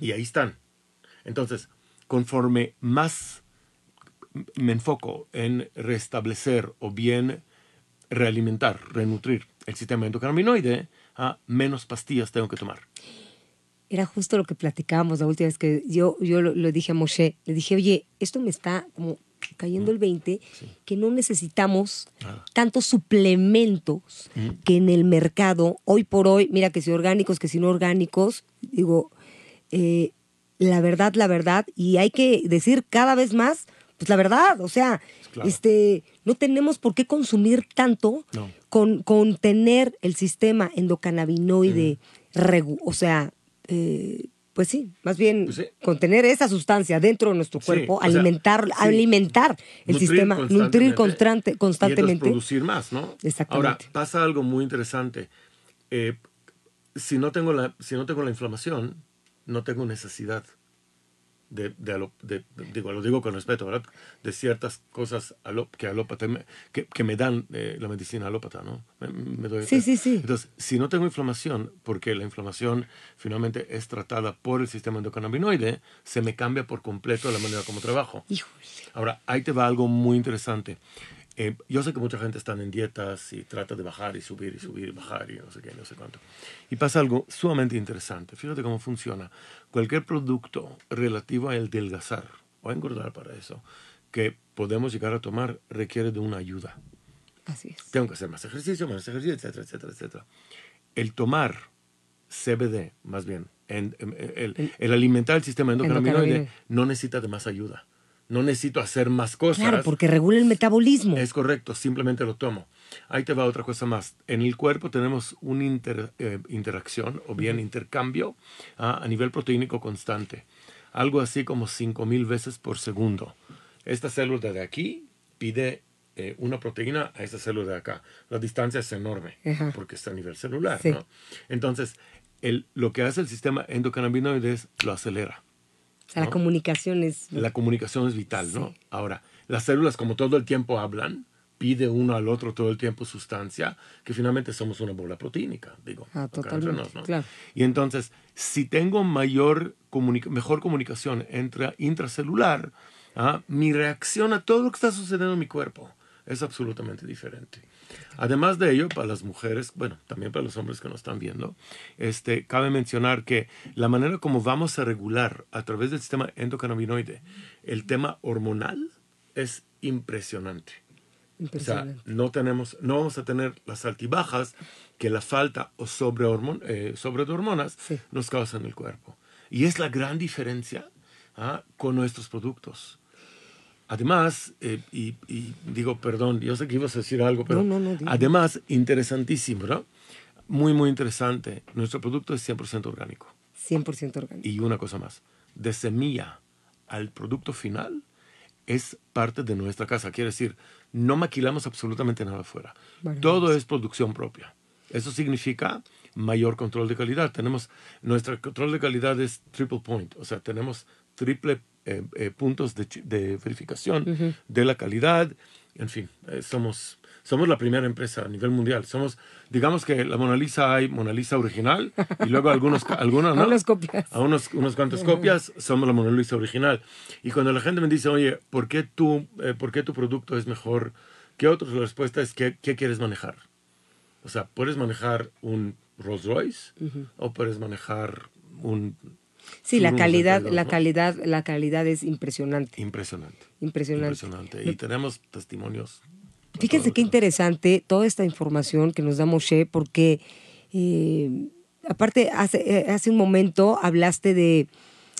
Speaker 3: Y ahí están. Entonces, conforme más me enfoco en restablecer o bien realimentar, renutrir el sistema endocannabinoide, a menos pastillas tengo que tomar.
Speaker 2: Era justo lo que platicábamos la última vez que yo, yo lo, dije a Moshe. Le dije, oye, esto me está como cayendo el 20, que no necesitamos tantos suplementos que en el mercado, hoy por hoy, mira que si orgánicos, que si no orgánicos, digo, eh, la verdad, la verdad, y hay que decir cada vez más, pues la verdad, o sea, este, no tenemos por qué consumir tanto con, con, tener el sistema endocannabinoide, o sea, eh, pues sí, más bien pues contener esa sustancia dentro de nuestro cuerpo, alimentar, alimentar el sistema, nutrir constante, constantemente.
Speaker 3: Y producir más, ¿no?
Speaker 2: Exactamente.
Speaker 3: Ahora, pasa algo muy interesante. Eh, si, no tengo la, si no tengo la inflamación, no tengo necesidad de, de, digo, lo digo con respeto, ¿verdad? De ciertas cosas que, alópata, que, que, me dan eh, la medicina alópata, ¿no?
Speaker 2: sí, sí, sí.
Speaker 3: Entonces, si no tengo inflamación, porque la inflamación finalmente es tratada por el sistema endocannabinoide, se me cambia por completo la manera como trabajo. Ahora, ahí te va algo muy interesante. Eh, yo sé que mucha gente está en dietas y trata de bajar y subir y subir y bajar y no sé qué, no sé cuánto. Y pasa algo sumamente interesante. Fíjate cómo funciona. Cualquier producto relativo a el delgazar o a engordar para eso que podemos llegar a tomar requiere de una ayuda.
Speaker 2: Así es.
Speaker 3: Tengo que hacer más ejercicio, más ejercicio, etcétera, etcétera, etcétera. El tomar CBD, más bien, en, el, el, alimentar el sistema endocannabinoide no necesita de más ayuda no necesito hacer más cosas.
Speaker 2: Claro, porque regula el metabolismo.
Speaker 3: Es correcto, simplemente lo tomo. Ahí te va otra cosa más. En el cuerpo tenemos una eh, interacción o bien intercambio ah, a nivel proteínico constante. Algo así como 5.000 veces por segundo. Esta célula de aquí pide eh, una proteína a esta célula de acá. La distancia es enorme porque está a nivel celular. Entonces, el, lo que hace el sistema endocannabinoide es lo acelera
Speaker 2: la comunicación es...
Speaker 3: La comunicación es vital, ¿no? Ahora, las células como todo el tiempo hablan, pide uno al otro todo el tiempo sustancia, que finalmente somos una bola proteínica, digo.
Speaker 2: Ah, totalmente, claro.
Speaker 3: Y entonces, si tengo mayor mejor comunicación entre intracelular, ¿ah? mi reacción a todo lo que está sucediendo en mi cuerpo es absolutamente diferente. Además de ello, para las mujeres, bueno, también para los hombres que nos están viendo, este, cabe mencionar que la manera como vamos a regular a través del sistema endocannabinoide el tema hormonal es impresionante. O sea, no, tenemos, no vamos a tener las altibajas que la falta o sobre, eh, sobre de hormonas nos causan en el cuerpo. Y es la gran diferencia ¿ah? con nuestros productos. Además, eh, y, digo, perdón, yo sé que ibas a decir algo, pero además, interesantísimo, ¿no? Muy, muy interesante. Nuestro producto es 100% orgánico.
Speaker 2: 100% orgánico.
Speaker 3: Y una cosa más, de semilla al producto final es parte de nuestra casa. Quiere decir, no maquilamos absolutamente nada afuera. Todo es producción propia. Eso significa mayor control de calidad. Tenemos, nuestro control de calidad es triple point, o sea, tenemos triple eh, eh, puntos de, verificación de la calidad. En fin, eh, somos, somos la primera empresa a nivel mundial. Somos, digamos que la Mona Lisa hay Mona Lisa original y luego algunos, algunas, ¿no?
Speaker 2: copias.
Speaker 3: A unos, unos cuantas copias somos la Mona Lisa original. Y cuando la gente me dice, oye, ¿por qué, tú, ¿por qué tu producto es mejor que otros? La respuesta es, ¿qué, qué quieres manejar? O sea, puedes manejar un Rolls Royce o puedes manejar un
Speaker 2: Sí, la calidad, la calidad, la calidad es impresionante.
Speaker 3: Impresionante.
Speaker 2: Impresionante.
Speaker 3: Y tenemos testimonios.
Speaker 2: Fíjense qué interesante toda esta información que nos da Moshe, porque eh, aparte hace, eh, hace un momento hablaste de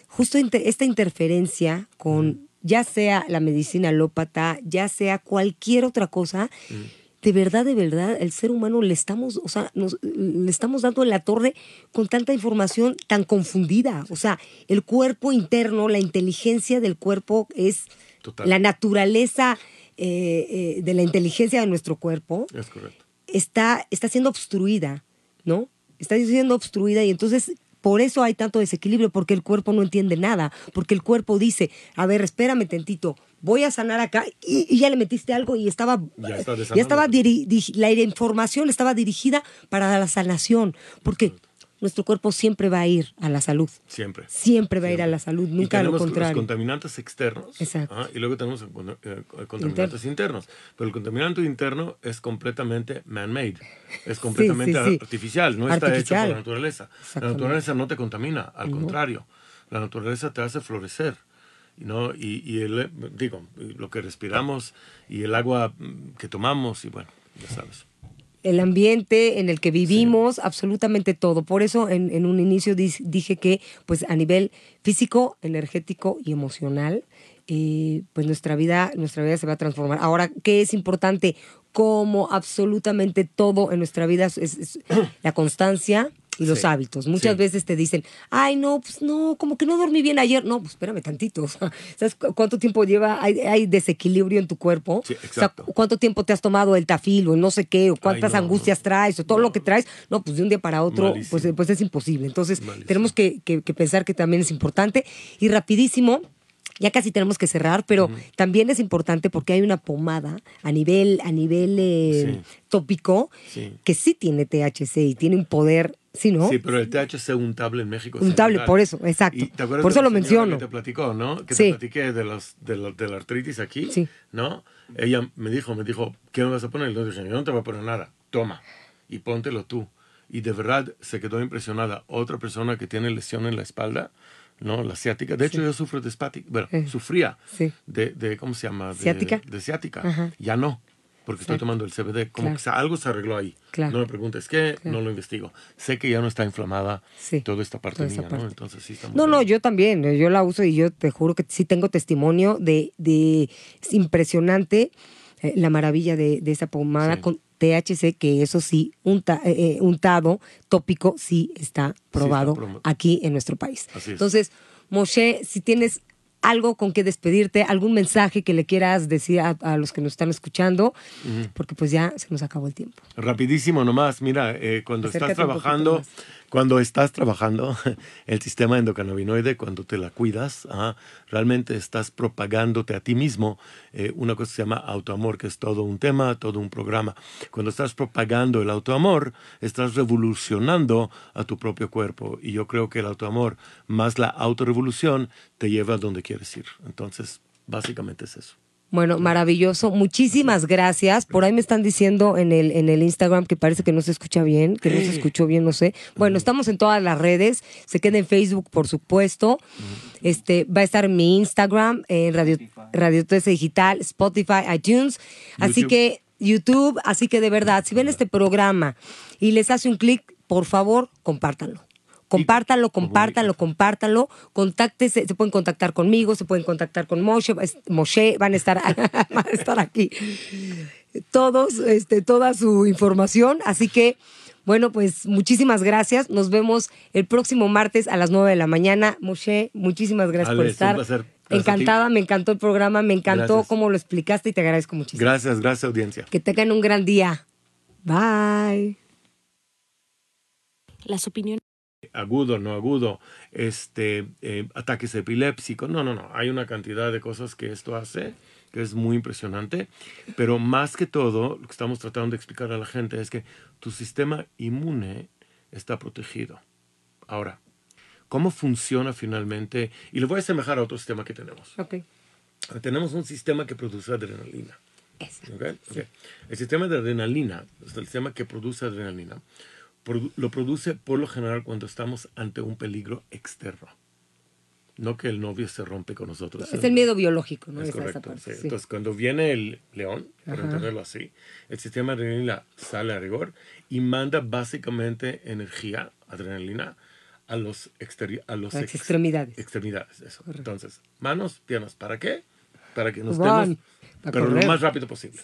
Speaker 2: justo esta interferencia con ya sea la medicina alópata, ya sea cualquier otra cosa de verdad, de verdad, el ser humano le estamos, o sea, nos, le estamos dando en la torre con tanta información tan confundida. O sea, el cuerpo interno, la inteligencia del cuerpo es la naturaleza eh, eh, de la inteligencia de nuestro cuerpo.
Speaker 3: Es correcto.
Speaker 2: Está, está siendo obstruida, ¿no? Está siendo obstruida y entonces por eso hay tanto desequilibrio, porque el cuerpo no entiende nada, porque el cuerpo dice, a ver, espérame tantito, voy a sanar acá y, ya le metiste algo y estaba ya, estaba la información estaba dirigida para la sanación porque nuestro cuerpo siempre va a ir a la salud.
Speaker 3: Siempre.
Speaker 2: Siempre va a ir a la salud, nunca a lo contrario.
Speaker 3: Los contaminantes externos. Exacto. ¿ah? y luego tenemos eh, contaminantes internos. Pero el contaminante interno es completamente man-made. Es completamente artificial, no está hecho por la naturaleza. La naturaleza no te contamina, al contrario. La naturaleza te hace florecer. ¿No? Y, y el, digo, lo que respiramos y el agua que tomamos y bueno, ya sabes.
Speaker 2: El ambiente en el que vivimos, absolutamente todo. Por eso en, en un inicio dije que pues a nivel físico, energético y emocional, eh, pues nuestra vida, nuestra vida se va a transformar. Ahora, ¿qué es importante? Como absolutamente todo en nuestra vida es, la constancia, y los hábitos. Muchas veces te dicen, ay, no, pues no, como que no dormí bien ayer. No, pues espérame tantito. ¿Sabes cuánto tiempo lleva? Hay, desequilibrio en tu cuerpo.
Speaker 3: Sí, exacto.
Speaker 2: ¿Cuánto tiempo te has tomado el tafil o no sé qué? O cuántas angustias traes o todo lo que traes. No, pues de un día para otro, pues, pues es imposible. Entonces, tenemos que, que, pensar que también es importante. Y rapidísimo, ya casi tenemos que cerrar, pero también es importante porque hay una pomada a nivel, a nivel eh, tópico que sí tiene THC y tiene un poder Sí, ¿no?
Speaker 3: Sí, pero el THC untable en México.
Speaker 2: Untable, por eso, exacto. por eso lo menciono.
Speaker 3: Que te platicó, ¿no? Que te platiqué de, los, de, la, artritis aquí, sí. ¿no? Ella me dijo, me dijo, ¿qué me vas a poner? Y yo dije, yo no te voy a poner nada, toma y póntelo tú. Y de verdad se quedó impresionada. Otra persona que tiene lesión en la espalda, ¿no? La ciática. De hecho, yo sufro de espática, bueno, eh, sufría de, de, ¿cómo se llama? De,
Speaker 2: ¿Ciática?
Speaker 3: De ciática. Ya no porque estoy tomando el CBD. Como que algo se arregló ahí. No me preguntes qué, no lo investigo. Sé que ya no está inflamada toda esta parte mía, ¿no? Entonces sí está
Speaker 2: No, no, yo también. Yo la uso y yo te juro que sí tengo testimonio de. de es impresionante eh, la maravilla de, de esa pomada con THC, que eso sí, unta, eh, eh, untado tópico, sí está probado aquí en nuestro país. Entonces, Moshe, si tienes algo con que despedirte, algún mensaje que le quieras decir a, los que nos están escuchando, porque pues ya se nos acabó el tiempo.
Speaker 3: Rapidísimo nomás, mira, eh, cuando estás trabajando, cuando estás trabajando el sistema endocannabinoide, cuando te la cuidas, realmente estás propagándote a ti mismo eh, una cosa que se llama autoamor, que es todo un tema, todo un programa. Cuando estás propagando el autoamor, estás revolucionando a tu propio cuerpo. Y yo creo que el autoamor más la autorrevolución te lleva a donde quieres ir. Entonces, básicamente es eso.
Speaker 2: Bueno, maravilloso. Muchísimas gracias. Por ahí me están diciendo en el, en el Instagram que parece que no se escucha bien, que no se escuchó bien, no sé. Bueno, estamos en todas las redes. Se queda en Facebook, por supuesto. Este, va a estar en mi Instagram, en Radio, Radio 13 Digital, Spotify, iTunes. Así que YouTube. Así que de verdad, si ven este programa y les hace un clic, por favor, compártanlo. Compártanlo, compártanlo, compártanlo. Contáctese, se pueden contactar conmigo, se pueden contactar con Moshe, Moshe van a estar, van a estar aquí. Todos, este, toda su información. Así que, bueno, pues muchísimas gracias. Nos vemos el próximo martes a las 9 de la mañana. Moshe, muchísimas gracias por estar. Encantada, me encantó el programa, me encantó cómo lo explicaste y te agradezco muchísimo.
Speaker 3: Gracias, gracias audiencia.
Speaker 2: Que tengan un gran día. Bye.
Speaker 1: Las opiniones
Speaker 3: agudo, no agudo, este, eh, ataques epilépticos. No, no, no. Hay una cantidad de cosas que esto hace que es muy impresionante. Pero más que todo, lo que estamos tratando de explicar a la gente es que tu sistema inmune está protegido. Ahora, ¿cómo funciona finalmente? Y lo voy a asemejar a otro sistema que tenemos.
Speaker 2: Okay.
Speaker 3: Tenemos un sistema que produce adrenalina. Okay? El sistema de adrenalina, el sistema que produce adrenalina, lo produce por lo general cuando estamos ante un peligro externo. No que el novio se rompe con nosotros.
Speaker 2: Es el miedo biológico, ¿no?
Speaker 3: Es correcto. Entonces, cuando viene el león, para entenderlo así, el sistema adrenalina sale a rigor y manda básicamente energía, adrenalina, a los, a los
Speaker 2: extremidades.
Speaker 3: Extremidades, eso. Entonces, manos, piernas, ¿para qué? Para que nos demos, pero lo más rápido posible.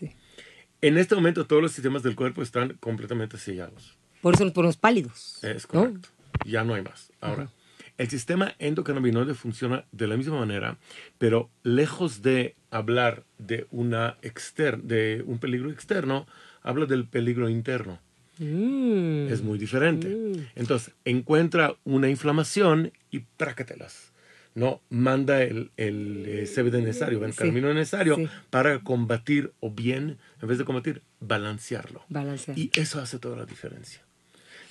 Speaker 3: En este momento todos los sistemas del cuerpo están completamente sellados.
Speaker 2: Por eso nos ponemos pálidos.
Speaker 3: Es correcto. Ya no hay más. Ahora, el sistema endocannabinoide funciona de la misma manera, pero lejos de hablar de, una exter de un peligro externo, habla del peligro interno. Mm. Es muy diferente. Mm. Entonces, encuentra una inflamación y prácatelas. No, manda el, el eh, CBD necesario, el camino necesario para combatir o bien, en vez de combatir, balancearlo.
Speaker 2: Balancear.
Speaker 3: Y eso hace toda la diferencia.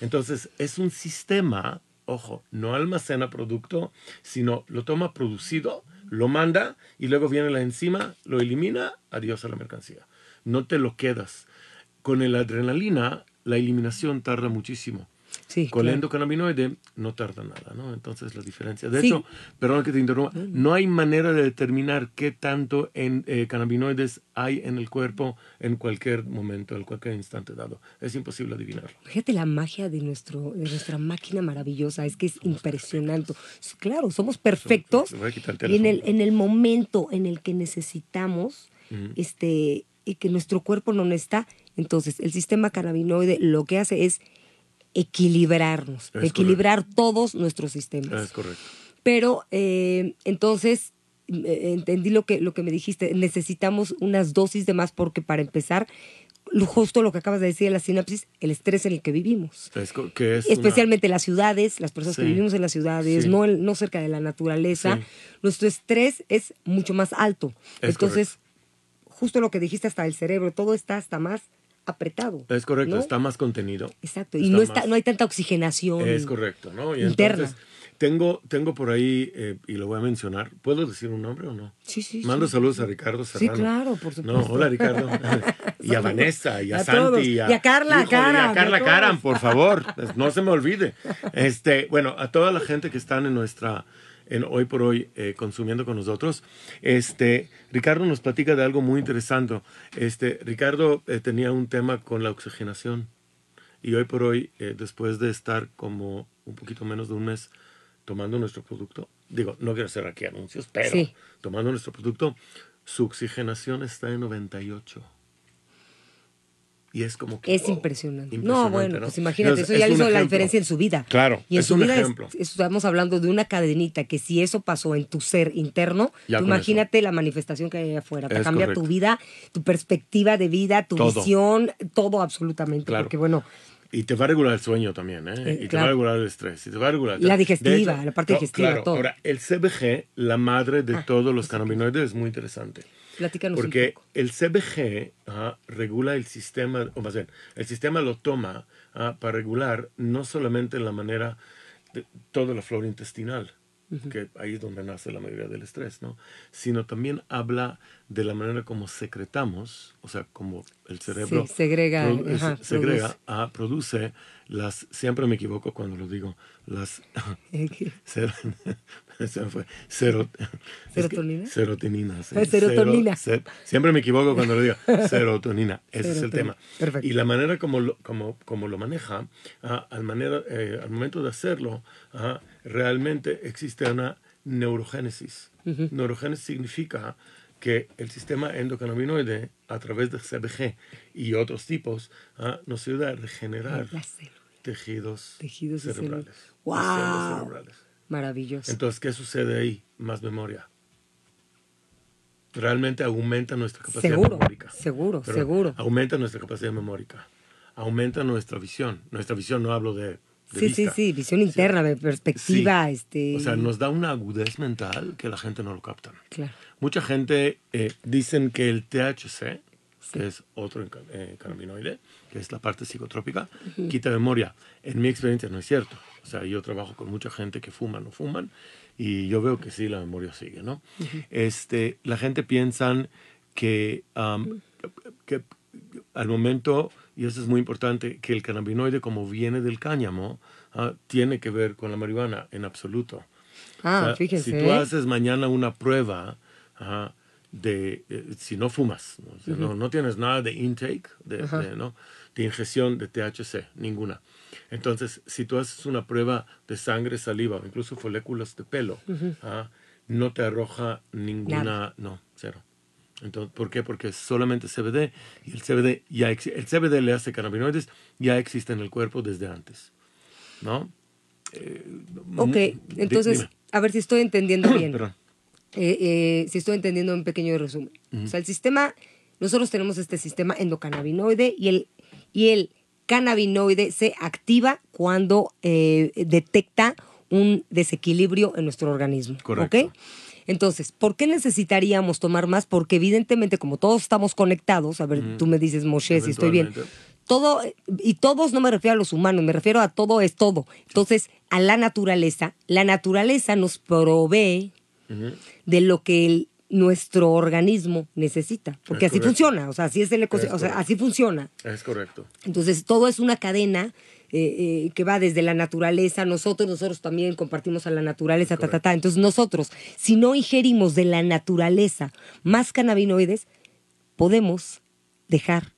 Speaker 3: Entonces, es un sistema, ojo, no almacena producto, sino lo toma producido, lo manda y luego viene la enzima, lo elimina, adiós a la mercancía. No te lo quedas. Con el adrenalina, la eliminación tarda muchísimo. Con el endocannabinoide no tarda nada, ¿no? Entonces la diferencia. De hecho, perdón que te interrumpa, no hay manera de determinar qué tanto en eh, cannabinoides hay en el cuerpo en cualquier momento, en cualquier instante dado. Es imposible adivinarlo.
Speaker 2: Fíjate la magia de, nuestro, de nuestra máquina maravillosa, es que es impresionante. Claro, somos perfectos y en el, en el momento en el que necesitamos este, y que nuestro cuerpo no está, entonces el sistema cannabinoide lo que hace es equilibrarnos, equilibrar todos nuestros sistemas.
Speaker 3: Es correcto.
Speaker 2: Pero eh, entonces eh, entendí lo que, lo que me dijiste, necesitamos unas dosis de más porque para empezar, justo lo que acabas de decir de la sinapsis, el estrés en el que vivimos. Especialmente las ciudades, las personas que vivimos en las ciudades, no, no cerca de la naturaleza, nuestro estrés es mucho más alto. Entonces, justo lo que dijiste hasta el cerebro, todo está hasta más apretado.
Speaker 3: Es correcto, está más contenido.
Speaker 2: Exacto, y no, está, no hay tanta oxigenación.
Speaker 3: Es correcto, ¿no? interna. Tengo, tengo por ahí, eh, y lo voy a mencionar, ¿puedo decir un nombre o no?
Speaker 2: Sí, sí.
Speaker 3: Mando saludos a Ricardo Serrano.
Speaker 2: Sí, claro, por supuesto.
Speaker 3: No, hola Ricardo. y a Vanessa, y a, Santi. Y
Speaker 2: a, Carla
Speaker 3: Caram. Y a Carla Caram, por favor. no se me olvide. Este, bueno, a toda la gente que están en nuestra, en hoy por hoy eh, consumiendo con nosotros. Este, Ricardo nos platica de algo muy interesante. Este, Ricardo eh, tenía un tema con la oxigenación. Y hoy por hoy, después de estar como un poquito menos de un mes tomando nuestro producto, digo, no quiero hacer aquí anuncios, pero tomando nuestro producto, su oxigenación está en 98. Y es como que.
Speaker 2: Es impresionante. No, bueno, pues imagínate, eso ya hizo la diferencia en su vida.
Speaker 3: Claro,
Speaker 2: y
Speaker 3: en
Speaker 2: es su
Speaker 3: un
Speaker 2: vida
Speaker 3: ejemplo.
Speaker 2: estamos hablando de una cadenita que si eso pasó en tu ser interno, imagínate la manifestación que hay afuera. Te cambia tu vida, tu perspectiva de vida, tu visión, todo absolutamente. Claro. Porque bueno,
Speaker 3: y te va a regular el sueño también, ¿eh? eh y te va a regular el estrés. Y te va a regular...
Speaker 2: La digestiva, la parte digestiva,
Speaker 3: claro.
Speaker 2: todo.
Speaker 3: Ahora, el CBG, la madre de ah, todos los cannabinoides, es muy interesante.
Speaker 2: Platícanos
Speaker 3: Porque
Speaker 2: un poco.
Speaker 3: el CBG regula el sistema, o más bien, el sistema lo toma para regular no solamente la manera de toda la flora intestinal, que ahí es donde nace la mayoría del estrés, ¿no? Sino también habla de la manera como secretamos, o sea, como el cerebro
Speaker 2: segrega,
Speaker 3: segrega produce. produce las, siempre me equivoco cuando lo digo, las fue.
Speaker 2: ¿Serotonina?
Speaker 3: serotonina.
Speaker 2: serotonina.
Speaker 3: siempre me equivoco cuando lo digo. Serotonina. Ese es el tema. Y la manera como lo, como, como lo maneja, ah, al, manera, eh, al momento de hacerlo, ah, realmente existe una neurogénesis. Neurogénesis significa que el sistema endocannabinoide, a través de CBG y otros tipos, ah, nos ayuda a regenerar tejidos,
Speaker 2: tejidos
Speaker 3: cerebrales.
Speaker 2: ¡Wow! Cerebrales. Maravilloso.
Speaker 3: Entonces, ¿qué sucede ahí? Más memoria. Realmente aumenta nuestra capacidad memórica.
Speaker 2: Seguro, seguro.
Speaker 3: Aumenta nuestra capacidad memórica. Aumenta nuestra visión. Nuestra visión, no hablo de.
Speaker 2: sí, sí, sí, visión interna, de perspectiva. Este...
Speaker 3: O sea, nos da una agudez mental que la gente no lo capta. Claro. Mucha gente eh, dicen que el THC, que es otro eh, cannabinoide, que es la parte psicotrópica, quita memoria. En mi experiencia no es cierto. O sea, yo trabajo con mucha gente que fuman o fuman y yo veo que sí, la memoria sigue, ¿no? este, la gente piensa que, que al momento, y eso es muy importante, que el cannabinoide como viene del cáñamo, ah, tiene que ver con la marihuana en absoluto.
Speaker 2: Ah, fíjense.
Speaker 3: Si tú haces mañana una prueba de, eh, si no fumas, ¿no? no, tienes nada de intake, de, ¿no? De ingestión de THC, ninguna. Entonces, si tú haces una prueba de sangre, saliva o incluso folículos de pelo, ¿ah? no te arroja ninguna, no, cero. Entonces, ¿Por qué? Porque solamente CBD y el CBD, ya el CBD le hace cannabinoides, ya existe en el cuerpo desde antes. ¿No?
Speaker 2: Eh, ok, entonces, a ver si estoy entendiendo bien. Eh, eh, si estoy entendiendo un pequeño resumen. O sea, el sistema, nosotros tenemos este sistema endocannabinoide y el, y el cannabinoide se activa cuando eh, detecta un desequilibrio en nuestro organismo.
Speaker 3: Correcto.
Speaker 2: Entonces, ¿por qué necesitaríamos tomar más? Porque evidentemente, como todos estamos conectados, a ver, tú me dices, Moshe, si estoy bien. Todo, y todos no me refiero a los humanos, me refiero a todo es todo. Entonces, a la naturaleza, la naturaleza nos provee de lo que el nuestro organismo necesita, porque así funciona, o sea, así es el o sea, así funciona.
Speaker 3: Es correcto.
Speaker 2: Entonces, todo es una cadena eh, eh, que va desde la naturaleza, nosotros, nosotros también compartimos a la naturaleza, ta, ta, ta. Entonces, nosotros, si no ingerimos de la naturaleza más cannabinoides, podemos dejar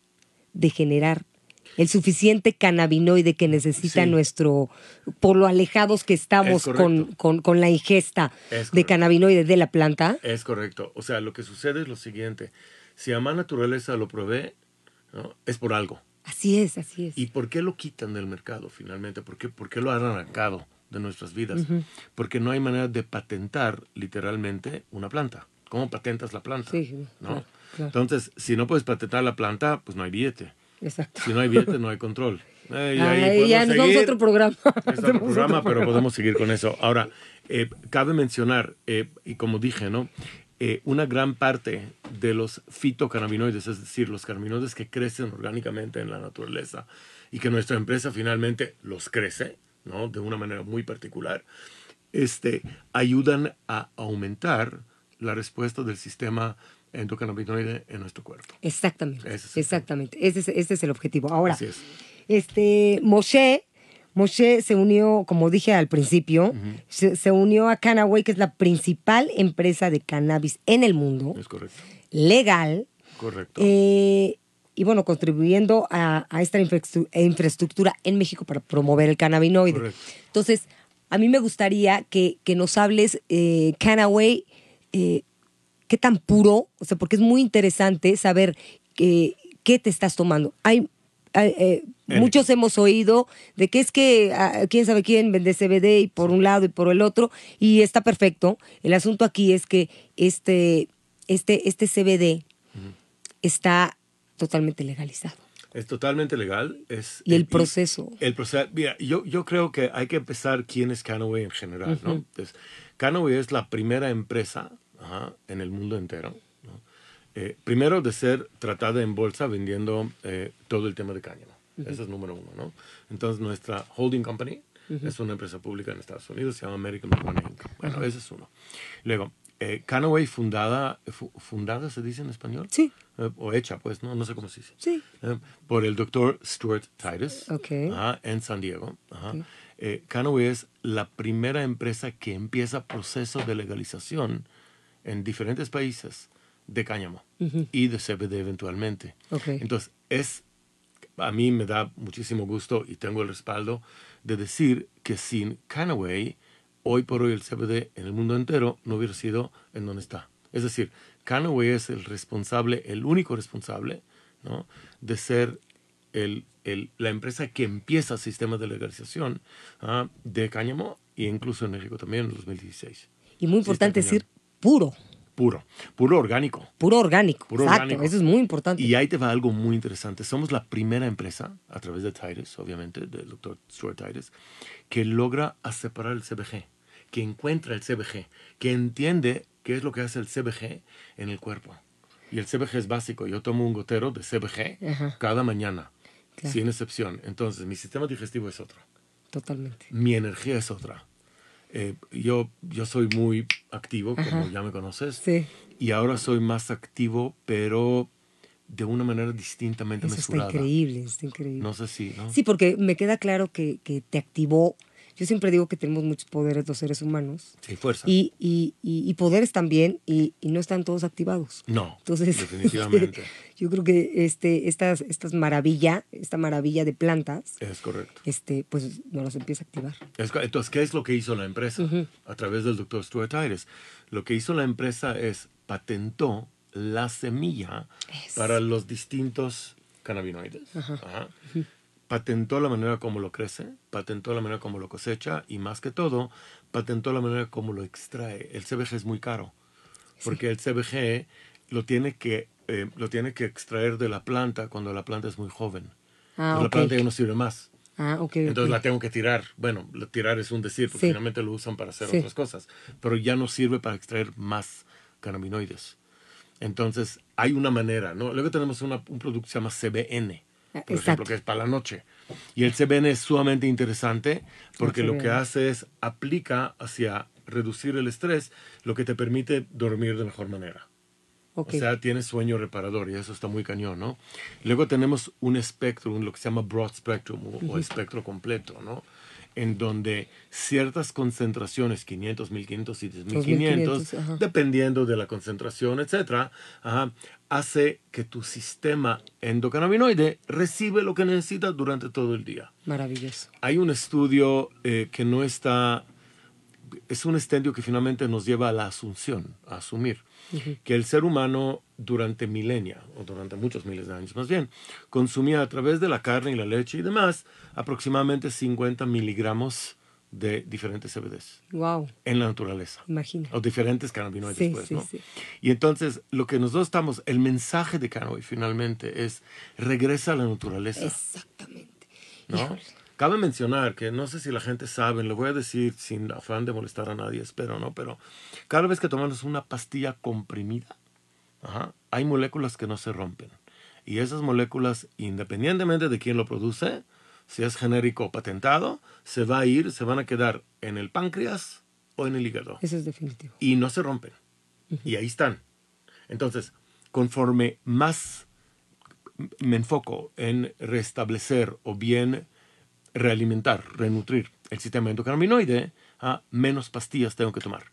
Speaker 2: de generar el suficiente cannabinoide que necesita nuestro, por lo alejados que estamos con, la ingesta de cannabinoide de la planta.
Speaker 3: Es correcto. O sea, lo que sucede es lo siguiente. Si a más naturaleza lo provee, es por algo.
Speaker 2: Así es, así es.
Speaker 3: ¿Y por qué lo quitan del mercado finalmente? ¿Por qué, por qué lo han arrancado de nuestras vidas? Porque no hay manera de patentar literalmente una planta. ¿Cómo patentas la planta? Sí, ¿no? Entonces, si no puedes patentar la planta, pues no hay billete. Exacto. Si no hay billete, no hay control.
Speaker 2: Eh, ya nos vamos a otro programa.
Speaker 3: otro programa, pero podemos seguir con eso. Ahora, eh, cabe mencionar, eh, y como dije, ¿no? Una gran parte de los fitocannabinoides, es decir, los cannabinoides que crecen orgánicamente en la naturaleza y que nuestra empresa finalmente los crece, ¿no? De una manera muy particular, este, ayudan a aumentar la respuesta del sistema endocannabinoide en nuestro cuerpo.
Speaker 2: Exactamente. exactamente. Ese es, ese es, el objetivo. Ahora, este, Moshe Moshe se unió, como dije al principio, se, unió a Canaway, que es la principal empresa de cannabis en el mundo.
Speaker 3: Es correcto.
Speaker 2: Legal.
Speaker 3: Correcto.
Speaker 2: Eh, y bueno, contribuyendo a, esta infraestructura en México para promover el cannabinoide. Correcto. Entonces, a mí me gustaría que, nos hables, eh, Canaway, eh, qué tan puro, o sea, porque es muy interesante saber qué te estás tomando. Hay eh, muchos hemos oído de que es que ah, quién sabe quién vende CBD y por un lado y por el otro y está perfecto. El asunto aquí es que este, este, este CBD está totalmente legalizado.
Speaker 3: Es totalmente legal. Es,
Speaker 2: y el proceso.
Speaker 3: El, proceso. Mira, yo, yo creo que hay que empezar quién es Canaway en general, ¿no? Entonces, Canaway es la primera empresa en el mundo entero eh, primero de ser tratada en bolsa vendiendo eh, todo el tema de cáñamo. Ese es número uno, ¿no? Entonces nuestra holding company es una empresa pública en Estados Unidos, se llama American Marijuana Inc. Bueno, ese es uno. Luego, eh, Canaway fundada, fundada se dice en español?
Speaker 2: Sí.
Speaker 3: o hecha, pues, ¿no? No sé cómo se dice.
Speaker 2: Sí.
Speaker 3: por el doctor Stuart Titus
Speaker 2: okay.
Speaker 3: en San Diego. Canaway es la primera empresa que empieza proceso de legalización en diferentes países de cáñamo y de CBD eventualmente. Entonces, es, a mí me da muchísimo gusto y tengo el respaldo de decir que sin Canaway, hoy por hoy el CBD en el mundo entero no hubiera sido en donde está. Es decir, Canaway es el responsable, el único responsable, ¿no? de ser el, el, la empresa que empieza sistemas de legalización ¿ah? de cáñamo e incluso en México también en 2016.
Speaker 2: Y muy importante decir puro.
Speaker 3: Puro, puro orgánico.
Speaker 2: Puro orgánico. Puro Exacto, Eso es muy importante.
Speaker 3: Y ahí te va algo muy interesante. Somos la primera empresa, a través de Titus, obviamente, del doctor Stuart Titus, que logra separar el CBG, que encuentra el CBG, que entiende qué es lo que hace el CBG en el cuerpo. Y el CBG es básico. Yo tomo un gotero de CBG cada mañana, sin excepción. Entonces, mi sistema digestivo es otro.
Speaker 2: Totalmente.
Speaker 3: Mi energía es otra eh, yo, yo soy muy activo, como ya me conoces.
Speaker 2: Sí.
Speaker 3: Y ahora soy más activo, pero de una manera distintamente Eso
Speaker 2: mesurada. Está increíble, está increíble.
Speaker 3: No sé si, ¿no?
Speaker 2: Sí, porque me queda claro que, que te activó yo siempre digo que tenemos muchos poderes los seres humanos.
Speaker 3: Sí, fuerza.
Speaker 2: Y, y, y, poderes también, y, no están todos activados.
Speaker 3: No, Entonces, definitivamente.
Speaker 2: yo creo que este, estas, estas maravilla, esta maravilla de plantas.
Speaker 3: Es correcto.
Speaker 2: Este, pues nos las empieza a activar.
Speaker 3: entonces, ¿qué es lo que hizo la empresa? A través del doctor Stuart Ayres. Lo que hizo la empresa es patentó la semilla para los distintos cannabinoides. Ajá patentó la manera como lo crece, patentó la manera como lo cosecha y más que todo, patentó la manera como lo extrae. El CBG es muy caro, porque el CBG lo tiene, que, eh, lo tiene que extraer de la planta cuando la planta es muy joven. Ah, La planta ya no sirve más.
Speaker 2: Ah, okay,
Speaker 3: Entonces la tengo que tirar. Bueno, tirar es un decir, porque finalmente lo usan para hacer otras cosas, pero ya no sirve para extraer más cannabinoides. Entonces hay una manera, ¿no? Luego tenemos un producto que se llama CBN por ejemplo, que es para la noche. Y el CBN es sumamente interesante porque lo que hace es aplica hacia reducir el estrés, lo que te permite dormir de mejor manera. O sea, tienes sueño reparador y eso está muy cañón, ¿no? Luego tenemos un espectro, lo que se llama broad spectrum o, espectro completo, ¿no? En donde ciertas concentraciones, 500, 1500 y 2500, dependiendo de la concentración, etcétera, hace que tu sistema endocannabinoide recibe lo que necesita durante todo el día.
Speaker 2: Maravilloso.
Speaker 3: Hay un estudio eh, que no está es un estendio que finalmente nos lleva a la asunción, a asumir, que el ser humano durante milenia, o durante muchos miles de años más bien, consumía a través de la carne y la leche y demás aproximadamente 50 miligramos de diferentes CBDs.
Speaker 2: Wow.
Speaker 3: En la naturaleza.
Speaker 2: Imagina.
Speaker 3: O diferentes cannabinoides, pues, ¿no? Y entonces, lo que nosotros estamos, el mensaje de cannabis finalmente es regresa a la naturaleza.
Speaker 2: Exactamente.
Speaker 3: ¿No? Cabe mencionar que no sé si la gente sabe, lo voy a decir sin afán de molestar a nadie, espero, ¿no? Pero cada vez que tomamos una pastilla comprimida, hay moléculas que no se rompen. Y esas moléculas, independientemente de quién lo produce, si es genérico o patentado, se va a ir, se van a quedar en el páncreas o en el hígado.
Speaker 2: Eso es definitivo.
Speaker 3: Y no se rompen. Y ahí están. Entonces, conforme más me enfoco en restablecer o bien realimentar, renutrir el sistema endocannabinoide, a menos pastillas tengo que tomar.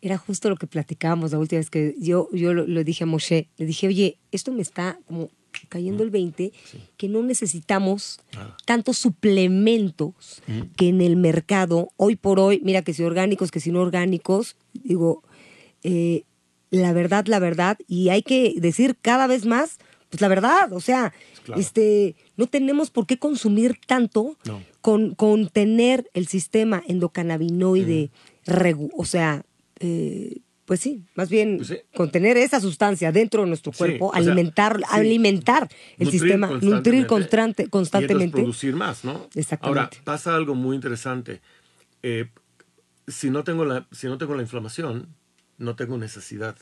Speaker 2: Era justo lo que platicábamos la última vez que yo, yo lo, dije a Moshe. Le dije, oye, esto me está como cayendo el 20, que no necesitamos tantos suplementos que en el mercado, hoy por hoy, mira que si orgánicos, que si no orgánicos, digo, eh, la verdad, la verdad, y hay que decir cada vez más, pues la verdad, o sea, este, no tenemos por qué consumir tanto con, con, tener el sistema endocannabinoide, o sea, eh, pues sí, más bien pues contener esa sustancia dentro de nuestro cuerpo, alimentar, alimentar el sistema, nutrir constante, constantemente.
Speaker 3: Y producir más, ¿no?
Speaker 2: Exactamente.
Speaker 3: Ahora, pasa algo muy interesante. Eh, si, no tengo la, si no tengo la inflamación, no tengo necesidad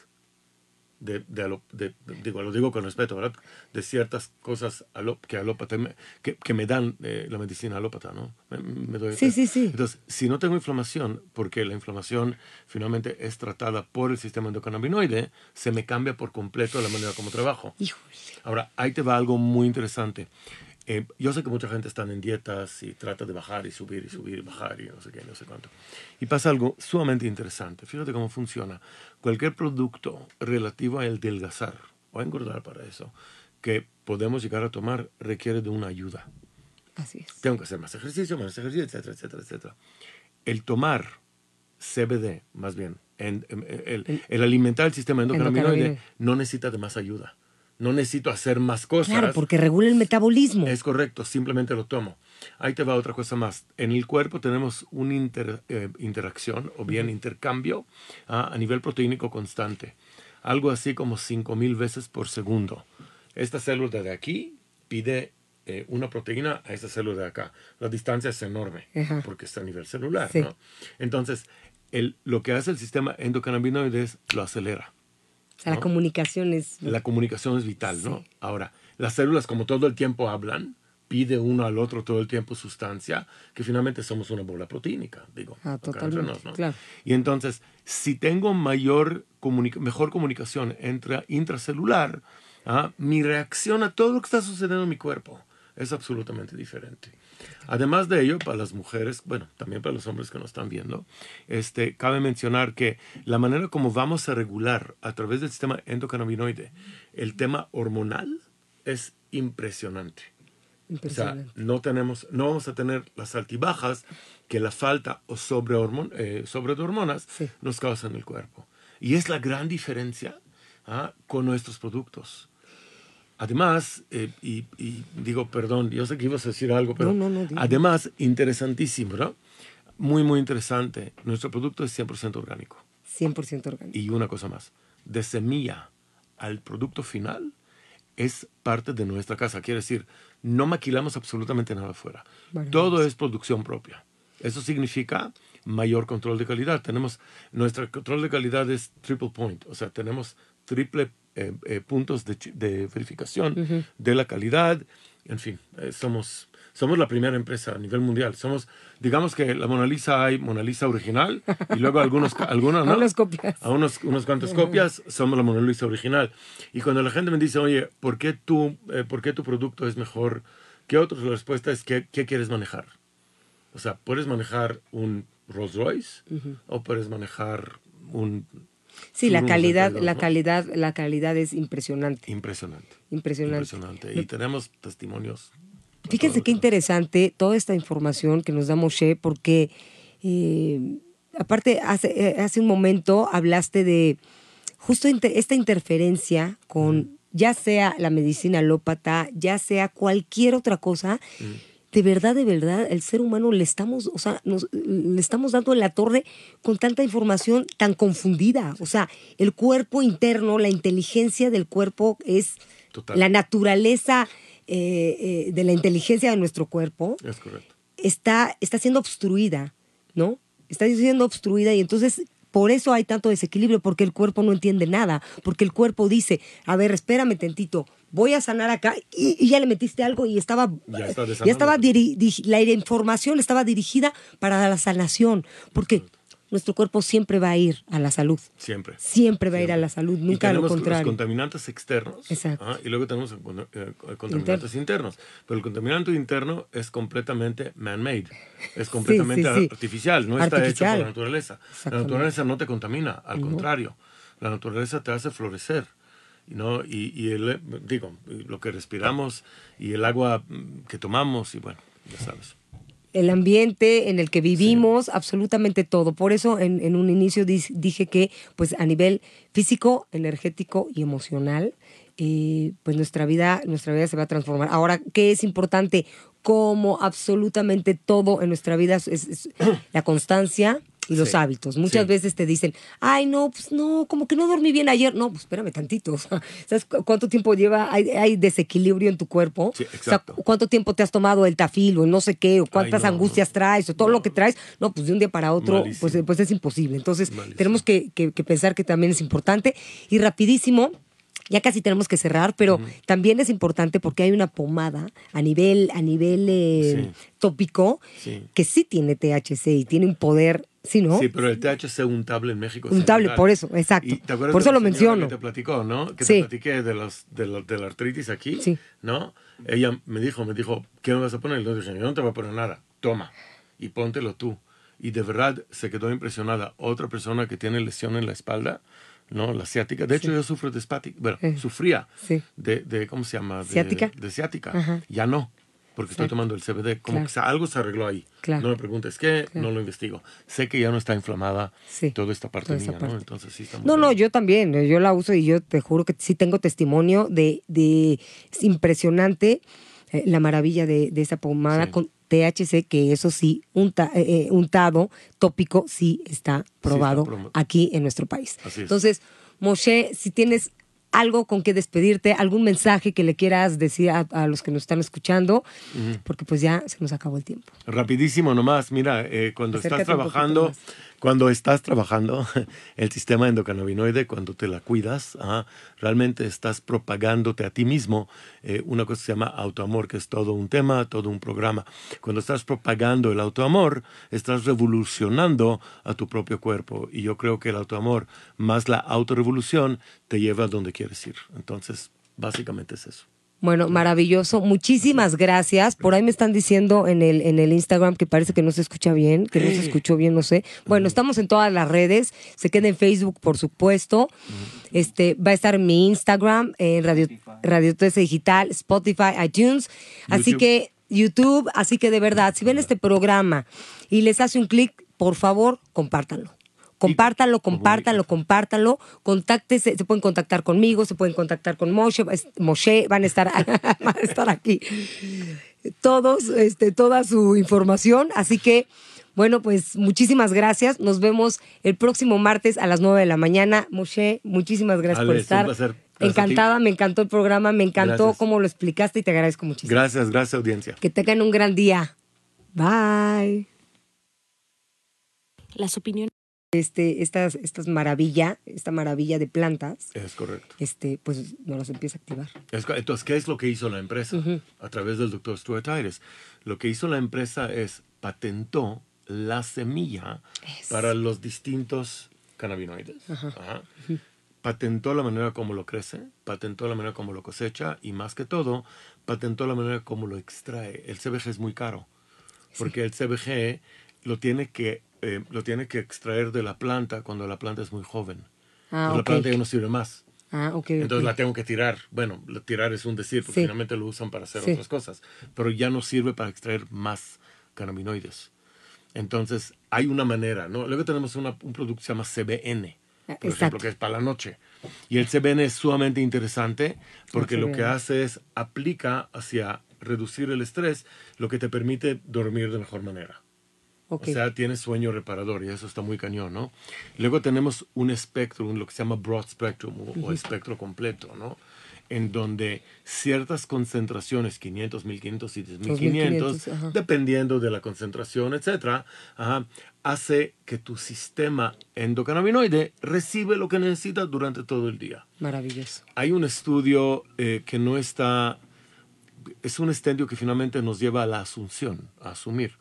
Speaker 3: de, de, digo, lo digo con respeto, ¿verdad? De ciertas cosas que, alópata, que, que me dan eh, la medicina alópata, ¿no?
Speaker 2: Me, doy sí, sí, sí.
Speaker 3: Entonces, si no tengo inflamación, porque la inflamación finalmente es tratada por el sistema endocannabinoide, se me cambia por completo la manera como trabajo. Ahora, ahí te va algo muy interesante. Eh, yo sé que mucha gente está en dietas y trata de bajar y subir y subir y bajar y no sé qué, no sé cuánto. Y pasa algo sumamente interesante. Fíjate cómo funciona. Cualquier producto relativo a el delgazar o a engordar para eso que podemos llegar a tomar requiere de una ayuda.
Speaker 2: Así es.
Speaker 3: Tengo que hacer más ejercicio, más ejercicio, etcétera, etcétera, etcétera. El tomar CBD, más bien, el, el, alimentar el sistema endocannabinoide no necesita de más ayuda no necesito hacer más cosas.
Speaker 2: Claro, porque regula el metabolismo.
Speaker 3: Es correcto, simplemente lo tomo. Ahí te va otra cosa más. En el cuerpo tenemos una eh, interacción o bien intercambio ah, a nivel proteínico constante. Algo así como 5000 veces por segundo. Esta célula de aquí pide eh, una proteína a esta célula de acá. La distancia es enorme porque está a nivel celular. ¿no? Entonces, el, lo que hace el sistema endocannabinoide es lo acelera
Speaker 2: la comunicación es...
Speaker 3: La comunicación es vital, ¿no? Ahora, las células como todo el tiempo hablan, pide uno al otro todo el tiempo sustancia, que finalmente somos una bola proteínica, digo.
Speaker 2: Ah, totalmente, claro.
Speaker 3: Y entonces, si tengo mayor mejor comunicación entre intracelular, ¿ah? mi reacción a todo lo que está sucediendo en mi cuerpo es absolutamente diferente. Además de ello, para las mujeres, bueno, también para los hombres que nos están viendo, este, cabe mencionar que la manera como vamos a regular a través del sistema endocannabinoide el tema hormonal es impresionante. O sea, no, tenemos, no vamos a tener las altibajas que la falta o sobre, eh, sobre de hormonas nos causan en el cuerpo. Y es la gran diferencia ¿ah? con nuestros productos. Además, eh, y, digo, perdón, yo sé que ibas a decir algo, pero además, interesantísimo, ¿no? Muy, muy interesante. Nuestro producto es 100% orgánico.
Speaker 2: 100% orgánico.
Speaker 3: Y una cosa más, de semilla al producto final es parte de nuestra casa. Quiere decir, no maquilamos absolutamente nada afuera. Todo es producción propia. Eso significa mayor control de calidad. Tenemos, nuestro control de calidad es triple point, o sea, tenemos triple eh, eh, puntos de, verificación de la calidad. En fin, eh, somos, somos la primera empresa a nivel mundial. Somos, digamos que la Mona Lisa hay Mona Lisa original y luego algunos, algunos, ¿no?
Speaker 2: copias.
Speaker 3: A unos, unos cuantos copias somos la Mona Lisa original. Y cuando la gente me dice, oye, ¿por qué, tú, ¿por qué tu producto es mejor que otros? La respuesta es, ¿qué, qué quieres manejar? O sea, puedes manejar un Rolls Royce o puedes manejar un
Speaker 2: Sí, la calidad, la calidad, la calidad es impresionante.
Speaker 3: Impresionante.
Speaker 2: Impresionante.
Speaker 3: Y tenemos testimonios.
Speaker 2: Fíjense qué interesante toda esta información que nos da Moshe, porque eh, aparte, hace, eh, hace un momento hablaste de justo esta interferencia con ya sea la medicina alópata, ya sea cualquier otra cosa, de verdad, de verdad, el ser humano le estamos, o sea, nos, le estamos dando en la torre con tanta información tan confundida. O sea, el cuerpo interno, la inteligencia del cuerpo es la naturaleza eh, eh, de la inteligencia de nuestro cuerpo. Está, está siendo obstruida, ¿no? Está siendo obstruida y entonces por eso hay tanto desequilibrio, porque el cuerpo no entiende nada, porque el cuerpo dice, a ver, espérame tantito, voy a sanar acá y, ya le metiste algo y estaba, ya, estaba, la información estaba dirigida para la sanación, porque nuestro cuerpo siempre va a ir a la salud.
Speaker 3: Siempre.
Speaker 2: Siempre va a ir a la salud, nunca lo contrario.
Speaker 3: los contaminantes externos y luego tenemos eh, contaminantes internos. Pero el contaminante interno es completamente man-made, es completamente artificial, no está hecho por la naturaleza. La naturaleza no te contamina, al contrario, la naturaleza te hace florecer. ¿No? Y, y el, digo, lo que respiramos y el agua que tomamos, y bueno, ya sabes
Speaker 2: el ambiente en el que vivimos, absolutamente todo. Por eso en, un inicio dije que pues a nivel físico, energético y emocional, eh, pues nuestra vida, nuestra vida se va a transformar. Ahora, ¿qué es importante? Como absolutamente todo en nuestra vida es la constancia, y los hábitos. Muchas veces te dicen, ay, no, pues no, como que no dormí bien ayer. No, pues espérame tantito. ¿Sabes cuánto tiempo lleva? Hay, desequilibrio en tu cuerpo. ¿cuánto tiempo te has tomado el tafil o no sé qué? ¿O cuántas angustias traes? ¿O todo lo que traes? No, pues de un día para otro, pues, pues es imposible. Entonces, tenemos que, pensar que también es importante. Y rapidísimo, ya casi tenemos que cerrar, pero también es importante porque hay una pomada a nivel, a nivel eh, tópico que sí tiene THC y tiene un poder Sí, ¿no?
Speaker 3: Sí, pero el THC untable en México
Speaker 2: Untable, por eso, exacto. por eso lo menciono.
Speaker 3: Que te platicó, ¿no? Que te platiqué de, los, de, la, artritis aquí, sí. ¿no? Ella me dijo, me dijo, ¿qué me vas a poner? Y yo dije, yo no te voy a poner nada, toma, y póntelo tú. Y de verdad se quedó impresionada. Otra persona que tiene lesión en la espalda, ¿no? La ciática. De hecho, yo sufro de espática, bueno, sufría de, de, ¿cómo se llama? De,
Speaker 2: ¿Ciática?
Speaker 3: De ciática. Ya no porque estoy tomando el CBD. Como que algo se arregló ahí. No me preguntes qué, no lo investigo. Sé que ya no está inflamada toda esta parte mía, ¿no? Entonces sí está
Speaker 2: No, no, yo también. Yo la uso y yo te juro que sí tengo testimonio de. de es impresionante eh, la maravilla de, esa pomada con THC, que eso sí, unta, eh, eh, untado, tópico, sí está probado aquí en nuestro país. Entonces, Moshe, si tienes algo con que despedirte, algún mensaje que le quieras decir a, los que nos están escuchando, porque pues ya se nos acabó el tiempo.
Speaker 3: Rapidísimo nomás, mira, eh, cuando estás trabajando, cuando estás trabajando el sistema endocannabinoide, cuando te la cuidas, realmente estás propagándote a ti mismo eh, una cosa que se llama autoamor, que es todo un tema, todo un programa. Cuando estás propagando el autoamor, estás revolucionando a tu propio cuerpo. Y yo creo que el autoamor más la autorrevolución te lleva a donde quieres ir. Entonces, básicamente es eso.
Speaker 2: Bueno, maravilloso. Muchísimas gracias. Por ahí me están diciendo en el, en el Instagram que parece que no se escucha bien, que no se escuchó bien, no sé. Bueno, estamos en todas las redes. Se queda en Facebook, por supuesto. Este, va a estar en mi Instagram, en Radio, Radio 13 Digital, Spotify, iTunes. Así que YouTube. Así que de verdad, si ven este programa y les hace un clic, por favor, compártanlo. Compártanlo, compártanlo, compártanlo. Contáctese, se pueden contactar conmigo, se pueden contactar con Moshe, Moshe van a estar, van a estar aquí. Todos, este, toda su información. Así que, bueno, pues muchísimas gracias. Nos vemos el próximo martes a las 9 de la mañana. Moshe, muchísimas gracias por estar. Encantada, me encantó el programa, me encantó cómo lo explicaste y te agradezco muchísimo.
Speaker 3: Gracias, gracias audiencia.
Speaker 2: Que tengan un gran día. Bye.
Speaker 1: Las opiniones
Speaker 2: este, estas, estas maravilla, esta maravilla de plantas.
Speaker 3: Es correcto.
Speaker 2: Este, pues no las empieza a activar.
Speaker 3: entonces, ¿qué es lo que hizo la empresa? A través del doctor Stuart Ayres. Lo que hizo la empresa es patentó la semilla para los distintos cannabinoides. Patentó la manera como lo crece, patentó la manera como lo cosecha y más que todo, patentó la manera como lo extrae. El CBG es muy caro, porque el CBG lo tiene que eh, lo tiene que extraer de la planta cuando la planta es muy joven. Ah, la planta ya no sirve más.
Speaker 2: Ah, okay,
Speaker 3: Entonces la tengo que tirar. Bueno, tirar es un decir, porque finalmente lo usan para hacer otras cosas. Pero ya no sirve para extraer más cannabinoides. Entonces, hay una manera, ¿no? Luego tenemos un producto que se llama CBN, ah, por ejemplo, que es para la noche. Y el CBN es sumamente interesante porque lo que hace es aplica hacia reducir el estrés, lo que te permite dormir de mejor manera. O sea, tienes sueño reparador y eso está muy cañón, ¿no? Luego tenemos un espectro, lo que se llama broad spectrum o, espectro completo, ¿no? En donde ciertas concentraciones, 500, 1500 y 1500, dependiendo de la concentración, etcétera, hace que tu sistema endocannabinoide recibe lo que necesita durante todo el día.
Speaker 2: Maravilloso.
Speaker 3: Hay un estudio eh, que no está, es un estudio que finalmente nos lleva a la asunción, a asumir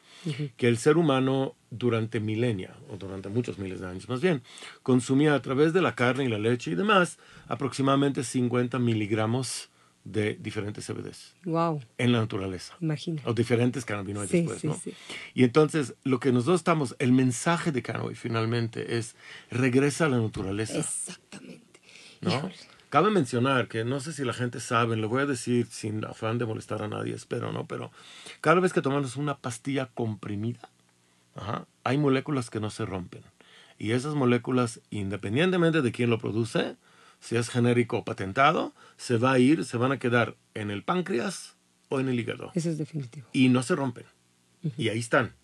Speaker 3: que el ser humano durante milenia, o durante muchos miles de años más bien, consumía a través de la carne y la leche y demás aproximadamente 50 miligramos de diferentes CBDs.
Speaker 2: Wow.
Speaker 3: En la naturaleza.
Speaker 2: Imagina.
Speaker 3: O diferentes cannabinoides, pues, ¿no? Sí. Y entonces, lo que nosotros estamos, el mensaje de cannabis finalmente es, regresa a la naturaleza.
Speaker 2: Exactamente.
Speaker 3: ¿No? Cabe mencionar que no sé si la gente sabe, lo voy a decir sin afán de molestar a nadie, espero, ¿no? Pero cada vez que tomamos una pastilla comprimida, hay moléculas que no se rompen. Y esas moléculas, independientemente de quién lo produce, si es genérico o patentado, se va a ir, se van a quedar en el páncreas o en el hígado.
Speaker 2: Eso es definitivo.
Speaker 3: Y no se rompen. Y ahí están.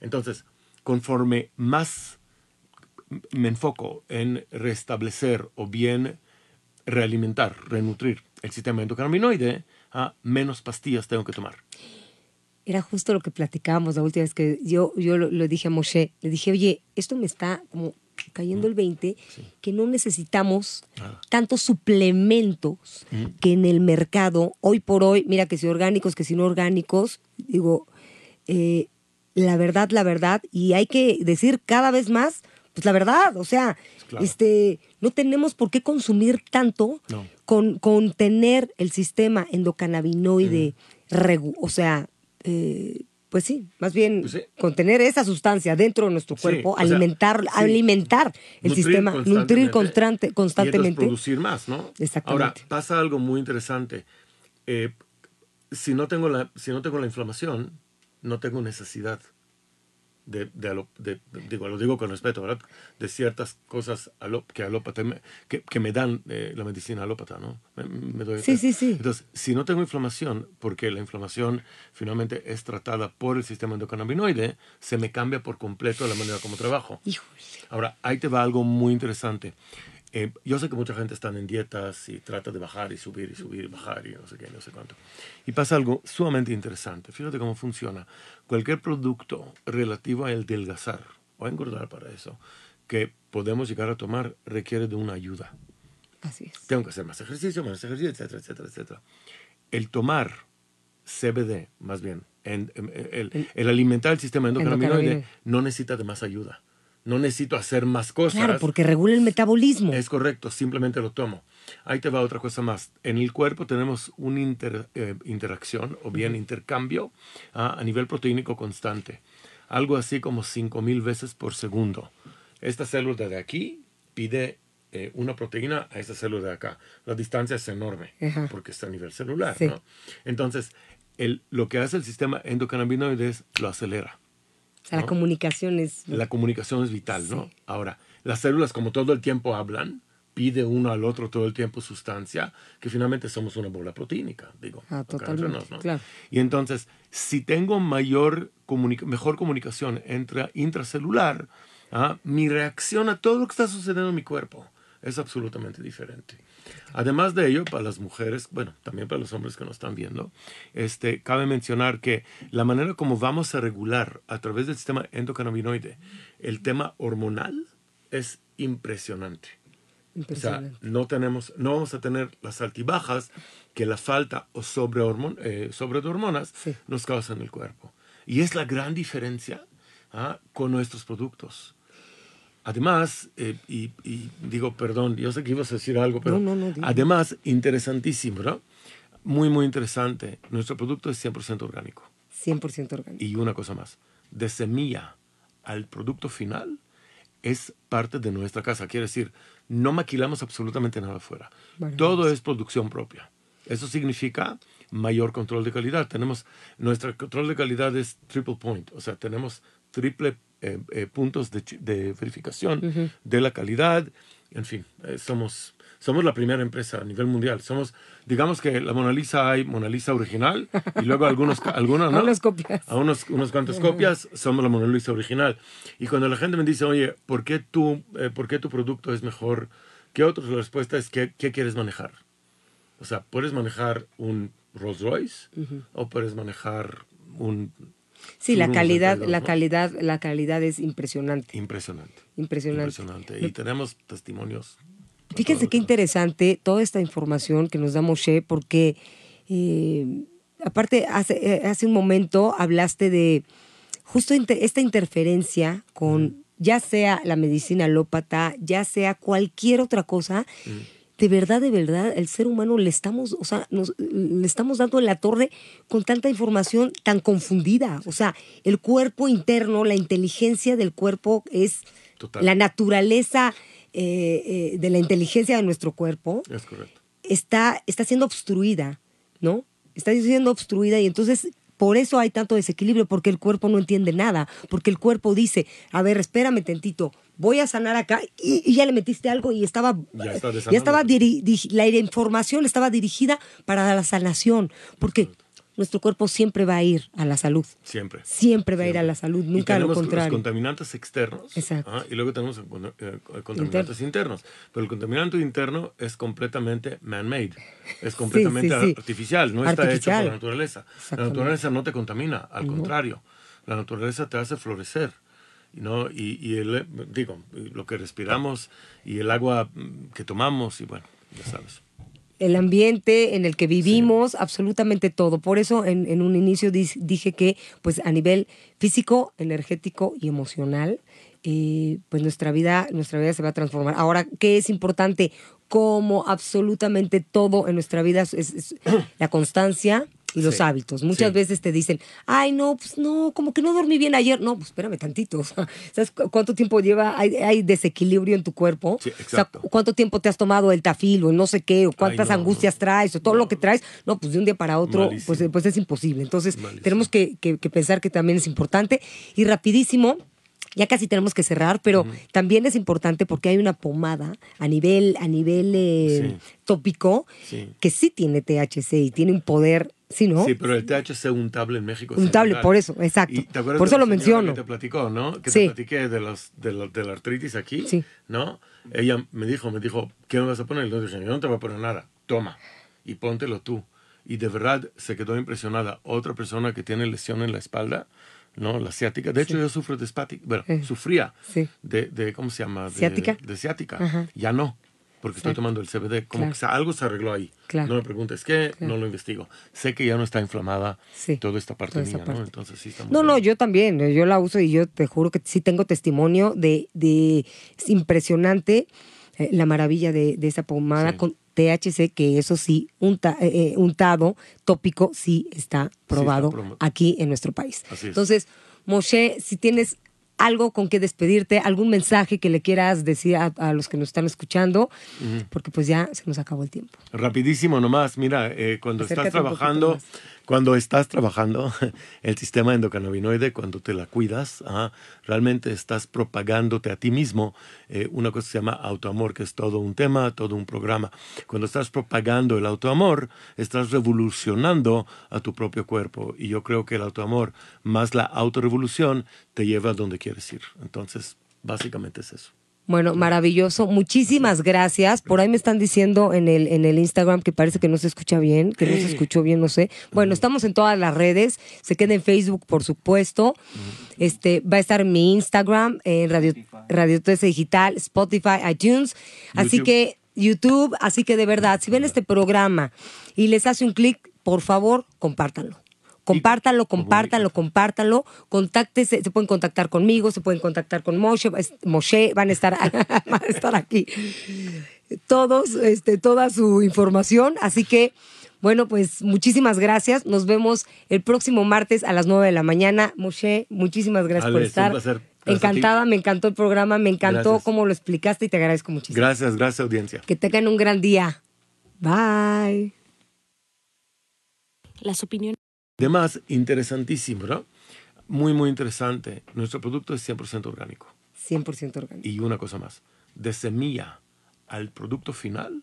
Speaker 3: Entonces, conforme más me enfoco en restablecer o bien realimentar, renutrir el sistema endocannabinoide, a menos pastillas tengo que tomar.
Speaker 2: Era justo lo que platicábamos la última vez que yo, yo lo, dije a Moshe. Le dije, oye, esto me está como cayendo el 20, que no necesitamos tantos suplementos que en el mercado, hoy por hoy, mira que si orgánicos, que si no orgánicos, digo, eh, la verdad, la verdad, y hay que decir cada vez más, pues la verdad, o sea, este, no tenemos por qué consumir tanto con, con, tener el sistema endocannabinoide, o sea, eh, pues sí, más bien pues contener esa sustancia dentro de nuestro cuerpo, alimentar, alimentar el sistema, nutrir constantemente. Y
Speaker 3: producir más, ¿no?
Speaker 2: Exactamente.
Speaker 3: Ahora, pasa algo muy interesante. Eh, si, no tengo la, si no tengo la inflamación, no tengo necesidad de, de, digo, lo digo con respeto, ¿verdad? De ciertas cosas que, alópata, que, que me dan eh, la medicina alópata, ¿no?
Speaker 2: Me, doy sí, sí, sí.
Speaker 3: Entonces, si no tengo inflamación, porque la inflamación finalmente es tratada por el sistema endocannabinoide, se me cambia por completo la manera como trabajo. Ahora, ahí te va algo muy interesante. Eh, yo sé que mucha gente está en dietas y trata de bajar y subir y subir y bajar y no sé qué, no sé cuánto. Y pasa algo sumamente interesante. Fíjate cómo funciona. Cualquier producto relativo a delgazar o a engordar para eso que podemos llegar a tomar requiere de una ayuda.
Speaker 2: Así es.
Speaker 3: Tengo que hacer más ejercicio, más ejercicio, etcétera, etcétera, etcétera. El tomar CBD, más bien, el, el, alimentar el sistema endocannabinoide no necesita de más ayuda no necesito hacer más cosas.
Speaker 2: Claro, porque regula el metabolismo.
Speaker 3: Es correcto, simplemente lo tomo. Ahí te va otra cosa más. En el cuerpo tenemos una eh, interacción o bien intercambio ah, a nivel proteínico constante. Algo así como 5000 veces por segundo. Esta célula de aquí pide eh, una proteína a esta célula de acá. La distancia es enorme porque está a nivel celular. ¿no? Entonces, el, lo que hace el sistema endocannabinoide es lo acelera
Speaker 2: la comunicación es...
Speaker 3: La comunicación es vital, ¿no? Ahora, las células como todo el tiempo hablan, pide uno al otro todo el tiempo sustancia, que finalmente somos una bola proteínica, digo.
Speaker 2: Ah, totalmente, claro.
Speaker 3: Y entonces, si tengo mayor mejor comunicación entre intracelular, ¿ah? mi reacción a todo lo que está sucediendo en mi cuerpo es absolutamente diferente. Además de ello, para las mujeres, bueno, también para los hombres que nos están viendo, este, cabe mencionar que la manera como vamos a regular a través del sistema endocannabinoide el tema hormonal es impresionante. O sea, no, tenemos, no vamos a tener las altibajas que la falta o sobre, eh, sobre de hormonas nos causa en el cuerpo. Y es la gran diferencia ¿ah? con nuestros productos. Además, eh, y, digo, perdón, yo sé que ibas a decir algo, pero además, interesantísimo, ¿no? Muy, muy interesante. Nuestro producto es 100% orgánico.
Speaker 2: 100% orgánico.
Speaker 3: Y una cosa más, de semilla al producto final es parte de nuestra casa. Quiere decir, no maquilamos absolutamente nada afuera. Todo es producción propia. Eso significa mayor control de calidad. Tenemos, nuestro control de calidad es triple point, o sea, tenemos triple puntos de, verificación de la calidad. En fin, somos somos la primera empresa a nivel mundial. Somos, digamos que la Mona Lisa hay Mona Lisa original y luego algunos, algunos, ¿no?
Speaker 2: Unas copias.
Speaker 3: A unos, unos cuantas copias somos la Mona Lisa original. Y cuando la gente me dice, oye, ¿por qué, tú, eh, ¿por qué tu producto es mejor que otros? La respuesta es, ¿qué, qué quieres manejar? O sea, puedes manejar un Rolls Royce o puedes manejar un
Speaker 2: Sí, la calidad, la calidad, la calidad es impresionante.
Speaker 3: Impresionante.
Speaker 2: Impresionante.
Speaker 3: Impresionante. Y tenemos testimonios
Speaker 2: Fíjense qué interesante toda esta información que nos da Moshe, porque eh, aparte hace, eh, hace un momento hablaste de justo esta interferencia con ya sea la medicina alópata, ya sea cualquier otra cosa. De verdad, de verdad, el ser humano le estamos, o sea, nos, le estamos dando en la torre con tanta información tan confundida. O sea, el cuerpo interno, la inteligencia del cuerpo es la naturaleza eh, eh, de la inteligencia de nuestro cuerpo Está, está siendo obstruida, ¿no? Está siendo obstruida y entonces por eso hay tanto desequilibrio, porque el cuerpo no entiende nada, porque el cuerpo dice, a ver, espérame tantito, voy a sanar acá y, ya le metiste algo y estaba, ya, estaba, la información estaba dirigida para la sanación, porque nuestro cuerpo siempre va a ir a la salud.
Speaker 3: Siempre.
Speaker 2: Siempre va a ir a la salud, nunca a lo contrario.
Speaker 3: los contaminantes externos. Exacto. y luego tenemos eh, contaminantes internos. Pero el contaminante interno es completamente man-made. Es completamente artificial, no está hecho por la naturaleza. La naturaleza no te contamina, al contrario. La naturaleza te hace florecer. ¿No? Y, y el, digo, lo que respiramos y el agua que tomamos, y bueno, ya sabes
Speaker 2: el ambiente en el que vivimos, absolutamente todo. Por eso en, un inicio dije que pues a nivel físico, energético y emocional, eh, pues nuestra vida, nuestra vida se va a transformar. Ahora, ¿qué es importante? Como absolutamente todo en nuestra vida es la constancia, y los hábitos. Muchas veces te dicen, ay, no, pues no, como que no dormí bien ayer. No, pues espérame tantito. ¿Sabes cuánto tiempo lleva? Hay, desequilibrio en tu cuerpo. o sea, ¿cuánto tiempo te has tomado el tafil o no sé qué? O cuántas angustias traes o todo lo que traes. No, pues de un día para otro, pues, pues es imposible. Entonces, tenemos que, pensar que también es importante. Y rapidísimo, ya casi tenemos que cerrar, pero también es importante porque hay una pomada a nivel, a nivel eh, tópico que sí tiene THC y tiene un poder Sí, ¿no?
Speaker 3: Sí, pero el THC untable en México es
Speaker 2: Untable, por eso, exacto. por eso lo menciono.
Speaker 3: Que te platicó, ¿no? Que te platiqué de, los, de, la, artritis aquí, sí. ¿no? Ella me dijo, me dijo, ¿qué me vas a poner? Y yo dije, yo no te voy a poner nada, toma, y póntelo tú. Y de verdad se quedó impresionada. Otra persona que tiene lesión en la espalda, ¿no? La ciática. De hecho, yo sufro de espática, bueno, sufría de, de, ¿cómo se llama? De,
Speaker 2: ¿Ciática?
Speaker 3: De ciática. Ya no porque estoy tomando el CBD. Como que algo se arregló ahí. No me preguntes qué, no lo investigo. Sé que ya no está inflamada toda esta parte mía, ¿no? Entonces sí
Speaker 2: No, no, yo también. Yo la uso y yo te juro que sí tengo testimonio de. de es impresionante eh, la maravilla de, de esa pomada con THC, que eso sí, unta, eh, eh, untado, tópico, sí está probado aquí en nuestro país. Entonces, Moshe, si tienes algo con que despedirte, algún mensaje que le quieras decir a, los que nos están escuchando, porque pues ya se nos acabó el tiempo.
Speaker 3: Rapidísimo nomás, mira, eh, cuando estás trabajando, cuando estás trabajando el sistema endocannabinoide, cuando te la cuidas, realmente estás propagándote a ti mismo eh, una cosa que se llama autoamor, que es todo un tema, todo un programa. Cuando estás propagando el autoamor, estás revolucionando a tu propio cuerpo. Y yo creo que el autoamor más la autorrevolución te lleva a donde quieres ir. Entonces, básicamente es eso.
Speaker 2: Bueno, maravilloso. Muchísimas gracias. Por ahí me están diciendo en el, en el Instagram que parece que no se escucha bien, que no se escuchó bien, no sé. Bueno, estamos en todas las redes. Se queda en Facebook, por supuesto. Este, va a estar en mi Instagram, en Radio, Radio 13 Digital, Spotify, iTunes. Así que YouTube. Así que de verdad, si ven este programa y les hace un clic, por favor, compártanlo. Compártanlo, compártanlo, compártanlo. Contáctese, se pueden contactar conmigo, se pueden contactar con Moshe, Moshe van a estar, van a estar aquí. Todos, este, toda su información. Así que, bueno, pues muchísimas gracias. Nos vemos el próximo martes a las 9 de la mañana. Moshe, muchísimas gracias por estar. Encantada, me encantó el programa, me encantó cómo lo explicaste y te agradezco muchísimo.
Speaker 3: Gracias, gracias audiencia.
Speaker 2: Que tengan un gran día. Bye.
Speaker 1: Las opiniones
Speaker 3: Además, interesantísimo, ¿no? muy, muy interesante. Nuestro producto es 100% orgánico.
Speaker 2: 100% orgánico.
Speaker 3: Y una cosa más, de semilla al producto final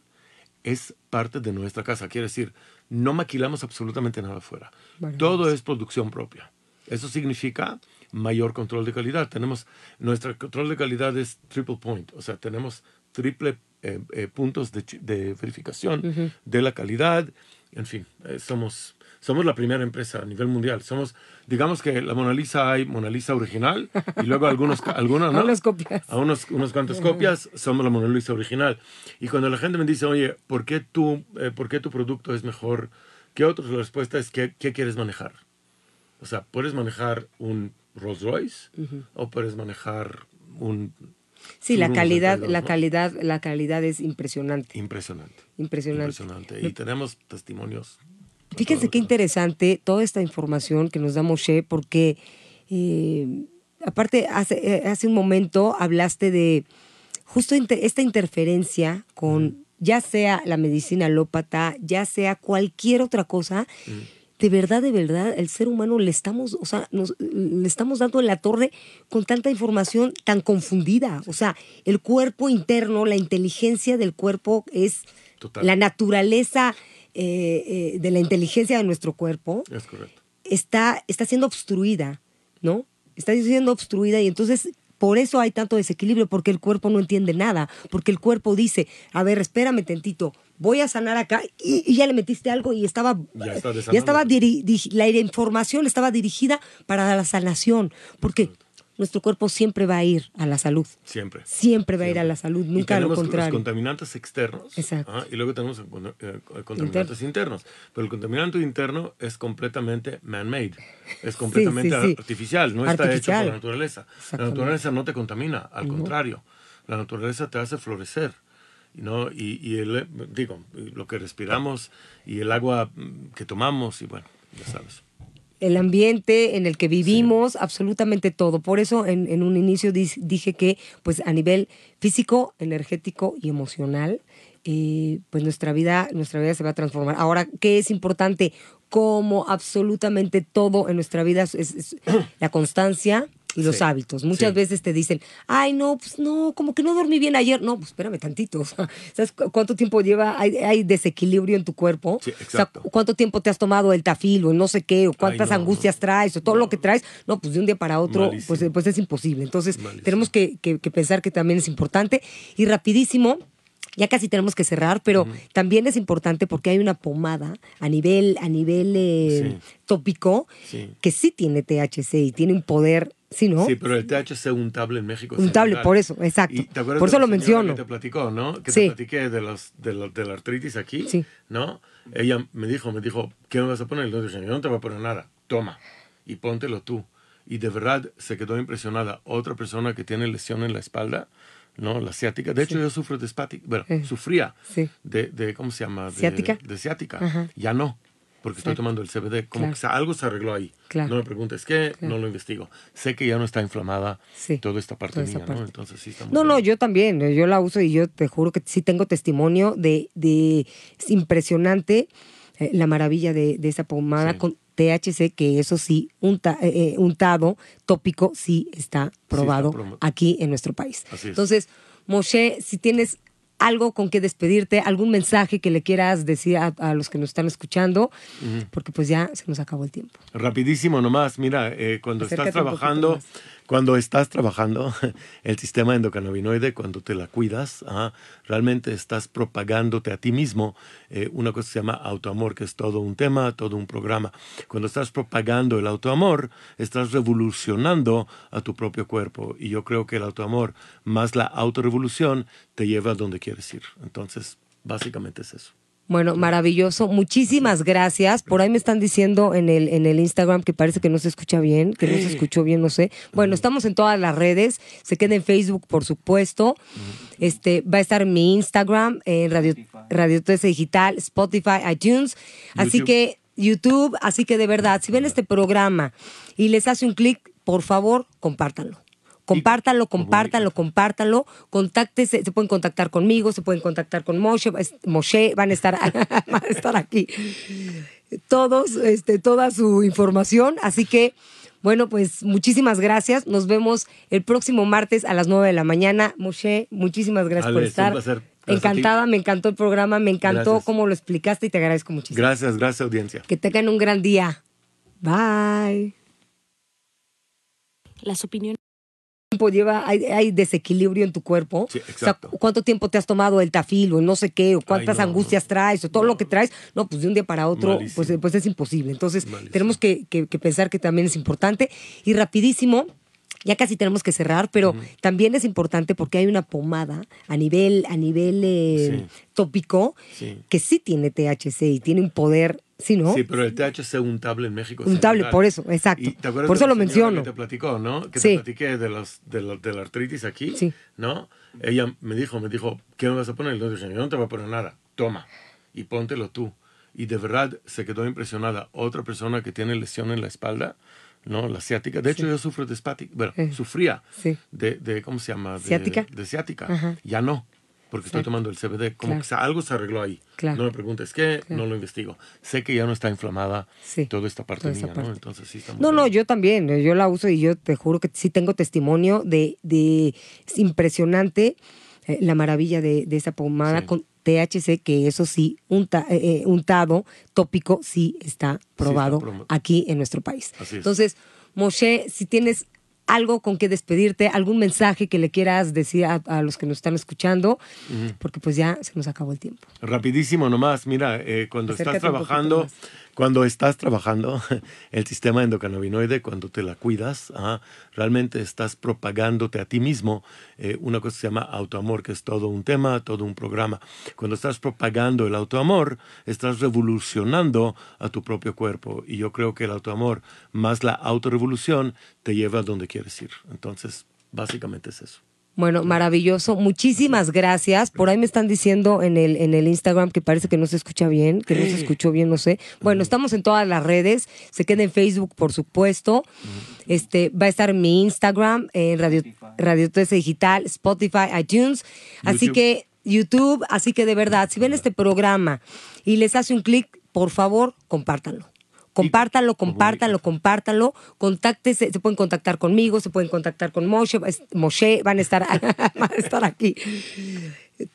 Speaker 3: es parte de nuestra casa. Quiere decir, no maquilamos absolutamente nada afuera. Todo es producción propia. Eso significa mayor control de calidad. Tenemos, nuestro control de calidad es triple point, o sea, tenemos triple eh, eh, puntos de, verificación de la calidad. En fin, eh, somos somos la primera empresa a nivel mundial. Somos, digamos que la Mona Lisa hay Mona Lisa original y luego algunos, algunas, ¿no?
Speaker 2: Unas copias.
Speaker 3: A unos, unas cuantas copias somos la Mona Lisa original. Y cuando la gente me dice, oye, ¿por qué, tú, eh, ¿por qué tu producto es mejor que otros? La respuesta es, ¿qué, qué quieres manejar? O sea, puedes manejar un Rolls Royce o puedes manejar un
Speaker 2: Sí, la calidad, la calidad, la calidad es impresionante.
Speaker 3: Impresionante.
Speaker 2: Impresionante.
Speaker 3: Impresionante. Y tenemos testimonios
Speaker 2: Fíjense qué interesante toda esta información que nos da Moshe, porque eh, aparte hace, eh, hace un momento hablaste de justo esta interferencia con ya sea la medicina alópata, ya sea cualquier otra cosa. De verdad, de verdad, el ser humano le estamos, o sea, nos, le estamos dando en la torre con tanta información tan confundida. O sea, el cuerpo interno, la inteligencia del cuerpo es la naturaleza eh, eh, de la inteligencia de nuestro cuerpo Está, está siendo obstruida, ¿no? Está siendo obstruida y entonces por eso hay tanto desequilibrio, porque el cuerpo no entiende nada, porque el cuerpo dice, a ver, espérame tantito, voy a sanar acá y, ya le metiste algo y estaba, ya, estaba, la información estaba dirigida para la sanación, porque nuestro cuerpo siempre va a ir a la salud.
Speaker 3: Siempre.
Speaker 2: Siempre va a ir a la salud, nunca a lo contrario.
Speaker 3: Los contaminantes externos. Exacto. ¿ah? y luego tenemos eh, contaminantes internos. Pero el contaminante interno es completamente man-made. Es completamente artificial, no está hecho por la naturaleza. La naturaleza no te contamina, al contrario. La naturaleza te hace florecer. ¿no? Y, y el, digo, lo que respiramos y el agua que tomamos, y bueno, ya sabes
Speaker 2: el ambiente en el que vivimos, absolutamente todo. Por eso en, un inicio dije que pues a nivel físico, energético y emocional, eh, pues nuestra vida, nuestra vida se va a transformar. Ahora, ¿qué es importante? Como absolutamente todo en nuestra vida es la constancia, y los hábitos. Muchas veces te dicen, ay, no, pues no, como que no dormí bien ayer. No, pues espérame tantito. ¿Sabes cuánto tiempo lleva? Hay, desequilibrio en tu cuerpo. ¿Cuánto tiempo te has tomado el tafil o no sé qué? O cuántas angustias traes o todo lo que traes. No, pues de un día para otro, pues, pues es imposible. Entonces, tenemos que, pensar que también es importante. Y rapidísimo, ya casi tenemos que cerrar, pero también es importante porque hay una pomada a nivel, a nivel eh, tópico que sí tiene THC y tiene un poder Sí, ¿no?
Speaker 3: Sí, pero el THC untable en México.
Speaker 2: Untable, por eso, exacto. por eso lo menciono.
Speaker 3: Que te platicó, ¿no? Que te platiqué de, los, de, la artritis aquí, sí. ¿no? Ella me dijo, me dijo, ¿qué me vas a poner? Y yo dije, yo no te voy a poner nada, toma y póntelo tú. Y de verdad se quedó impresionada. Otra persona que tiene lesión en la espalda, ¿no? La ciática. De hecho, yo sufro de espática. Bueno, sufría de, de, ¿cómo se llama? De,
Speaker 2: ¿Ciática?
Speaker 3: De ciática. Ya no porque estoy tomando el CBD. Como que algo se arregló ahí. No me preguntes qué, no lo investigo. Sé que ya no está inflamada toda esta parte mía, ¿no? Entonces sí está muy
Speaker 2: No, no, yo también. Yo la uso y yo te juro que sí tengo testimonio de, de es impresionante eh, la maravilla de, de esa pomada con THC, que eso sí, unta, eh, eh, untado, tópico, sí está probado aquí en nuestro país. Entonces, Moshe, si tienes algo con que despedirte, algún mensaje que le quieras decir a, los que nos están escuchando, porque pues ya se nos acabó el tiempo.
Speaker 3: Rapidísimo nomás, mira, eh, cuando estás trabajando, cuando estás trabajando el sistema endocannabinoide, cuando te la cuidas, realmente estás propagándote a ti mismo eh, una cosa que se llama autoamor, que es todo un tema, todo un programa. Cuando estás propagando el autoamor, estás revolucionando a tu propio cuerpo. Y yo creo que el autoamor más la autorrevolución te lleva a donde quieres ir. Entonces, básicamente es eso.
Speaker 2: Bueno, maravilloso. Muchísimas gracias. Por ahí me están diciendo en el, en el Instagram que parece que no se escucha bien, que no se escuchó bien, no sé. Bueno, estamos en todas las redes. Se queda en Facebook, por supuesto. Este, va a estar mi Instagram, en Radio, Radio 13 Digital, Spotify, iTunes. Así que YouTube. Así que de verdad, si ven este programa y les hace un clic, por favor, compártanlo. Compártanlo, compártanlo, compártanlo. Contáctese, se pueden contactar conmigo, se pueden contactar con Moshe, Moshe van a estar, van a estar aquí. Todos, este, toda su información. Así que Bueno, pues muchísimas gracias. Nos vemos el próximo martes a las 9 de la mañana. Moshe, muchísimas gracias por estar. Encantada, me encantó el programa, me encantó cómo lo explicaste y te agradezco muchísimo.
Speaker 3: Gracias, gracias audiencia.
Speaker 2: Que tengan un gran día. Bye.
Speaker 1: Las opiniones
Speaker 2: tiempo lleva, hay, desequilibrio en tu cuerpo. ¿Cuánto tiempo te has tomado el tafil o no sé qué, o cuántas angustias traes, o todo lo que traes? No, pues de un día para otro, pues, pues es imposible. Entonces, tenemos que, pensar que también es importante. Y rapidísimo, ya casi tenemos que cerrar, pero también es importante porque hay una pomada a nivel, a nivel eh, tópico que sí tiene THC y tiene un poder Sí, ¿no?
Speaker 3: Sí, pero el THC untable en México
Speaker 2: Untable, por eso, exacto. por eso lo menciono.
Speaker 3: Que te platicó, ¿no? Que te platiqué de, los, de, la, artritis aquí, sí. ¿no? Ella me dijo, me dijo, ¿qué me vas a poner? Y yo dije, yo no te voy a poner nada, toma, y póntelo tú. Y de verdad se quedó impresionada. Otra persona que tiene lesión en la espalda, ¿no? La ciática. De hecho, yo sufro de espática, bueno, sufría de, de, ¿cómo se llama? De,
Speaker 2: ¿Ciática?
Speaker 3: De ciática. Ya no porque estoy tomando el CBD. Como que algo se arregló ahí. No me preguntes qué, no lo investigo. Sé que ya no está inflamada toda esta parte mía, ¿no? Entonces sí está
Speaker 2: No, no, yo también. Yo la uso y yo te juro que sí tengo testimonio de. de es impresionante eh, la maravilla de, esa pomada con THC, que eso sí, unta, eh, eh, untado, tópico, sí está probado aquí en nuestro país. Entonces, Moshe, si tienes algo con que despedirte, algún mensaje que le quieras decir a, los que nos están escuchando, porque pues ya se nos acabó el tiempo.
Speaker 3: Rapidísimo nomás, mira, eh, cuando estás trabajando, cuando estás trabajando el sistema endocannabinoide, cuando te la cuidas, realmente estás propagándote a ti mismo eh, una cosa que se llama autoamor, que es todo un tema, todo un programa. Cuando estás propagando el autoamor, estás revolucionando a tu propio cuerpo. Y yo creo que el autoamor más la autorrevolución te lleva a donde quieres ir. Entonces, básicamente es eso.
Speaker 2: Bueno, maravilloso. Muchísimas gracias. Por ahí me están diciendo en el, en el Instagram que parece que no se escucha bien, que no se escuchó bien, no sé. Bueno, estamos en todas las redes. Se queda en Facebook, por supuesto. Este, va a estar mi Instagram, en Radio, Radio 13 Digital, Spotify, iTunes. Así que YouTube. Así que de verdad, si ven este programa y les hace un clic, por favor, compártanlo. Compártanlo, compártanlo, compártanlo. Contáctese, se pueden contactar conmigo, se pueden contactar con Moshe, Moshe van a estar, van a estar aquí.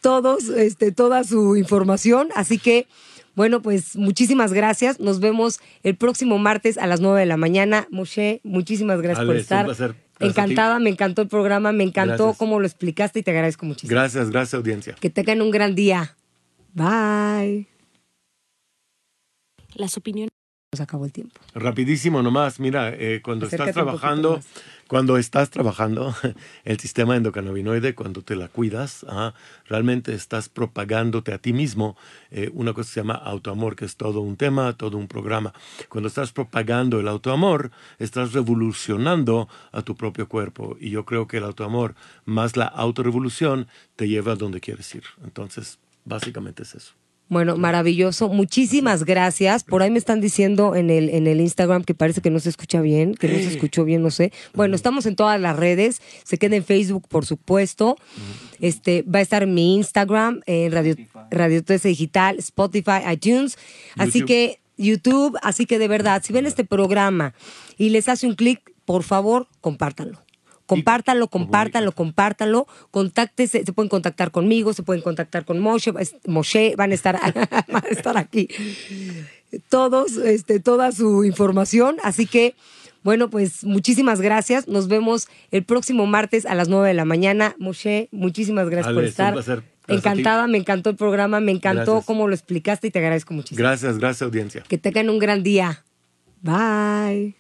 Speaker 2: Todos, este, toda su información. Así que, bueno, pues muchísimas gracias. Nos vemos el próximo martes a las 9 de la mañana. Moshe, muchísimas gracias por estar. Encantada, me encantó el programa, me encantó cómo lo explicaste y te agradezco muchísimo.
Speaker 3: Gracias, gracias audiencia.
Speaker 2: Que tengan un gran día. Bye.
Speaker 1: Las opiniones
Speaker 2: nos acabó el tiempo.
Speaker 3: Rapidísimo nomás, mira, eh, cuando estás trabajando, cuando estás trabajando el sistema endocannabinoide, cuando te la cuidas, realmente estás propagándote a ti mismo eh, una cosa que se llama autoamor, que es todo un tema, todo un programa. Cuando estás propagando el autoamor, estás revolucionando a tu propio cuerpo. Y yo creo que el autoamor más la autorrevolución te lleva a donde quieres ir. Entonces, básicamente es eso.
Speaker 2: Bueno, maravilloso. Muchísimas gracias. Por ahí me están diciendo en el, en el Instagram que parece que no se escucha bien, que no se escuchó bien, no sé. Bueno, estamos en todas las redes. Se queda en Facebook, por supuesto. Este, va a estar mi Instagram, en Radio, Radio 13 Digital, Spotify, iTunes. Así que YouTube, así que de verdad, si ven este programa y les hace un clic, por favor, compártanlo. Compártanlo, compártanlo, compártanlo. Contáctese, se pueden contactar conmigo, se pueden contactar con Moshe, Moshe van a estar, van a estar aquí. Todos, este, toda su información. Así que, bueno, pues muchísimas gracias. Nos vemos el próximo martes a las 9 de la mañana. Moshe, muchísimas gracias por estar. Encantada, me encantó el programa, me encantó cómo lo explicaste y te agradezco muchísimo.
Speaker 3: Gracias, gracias audiencia.
Speaker 2: Que tengan un gran día. Bye.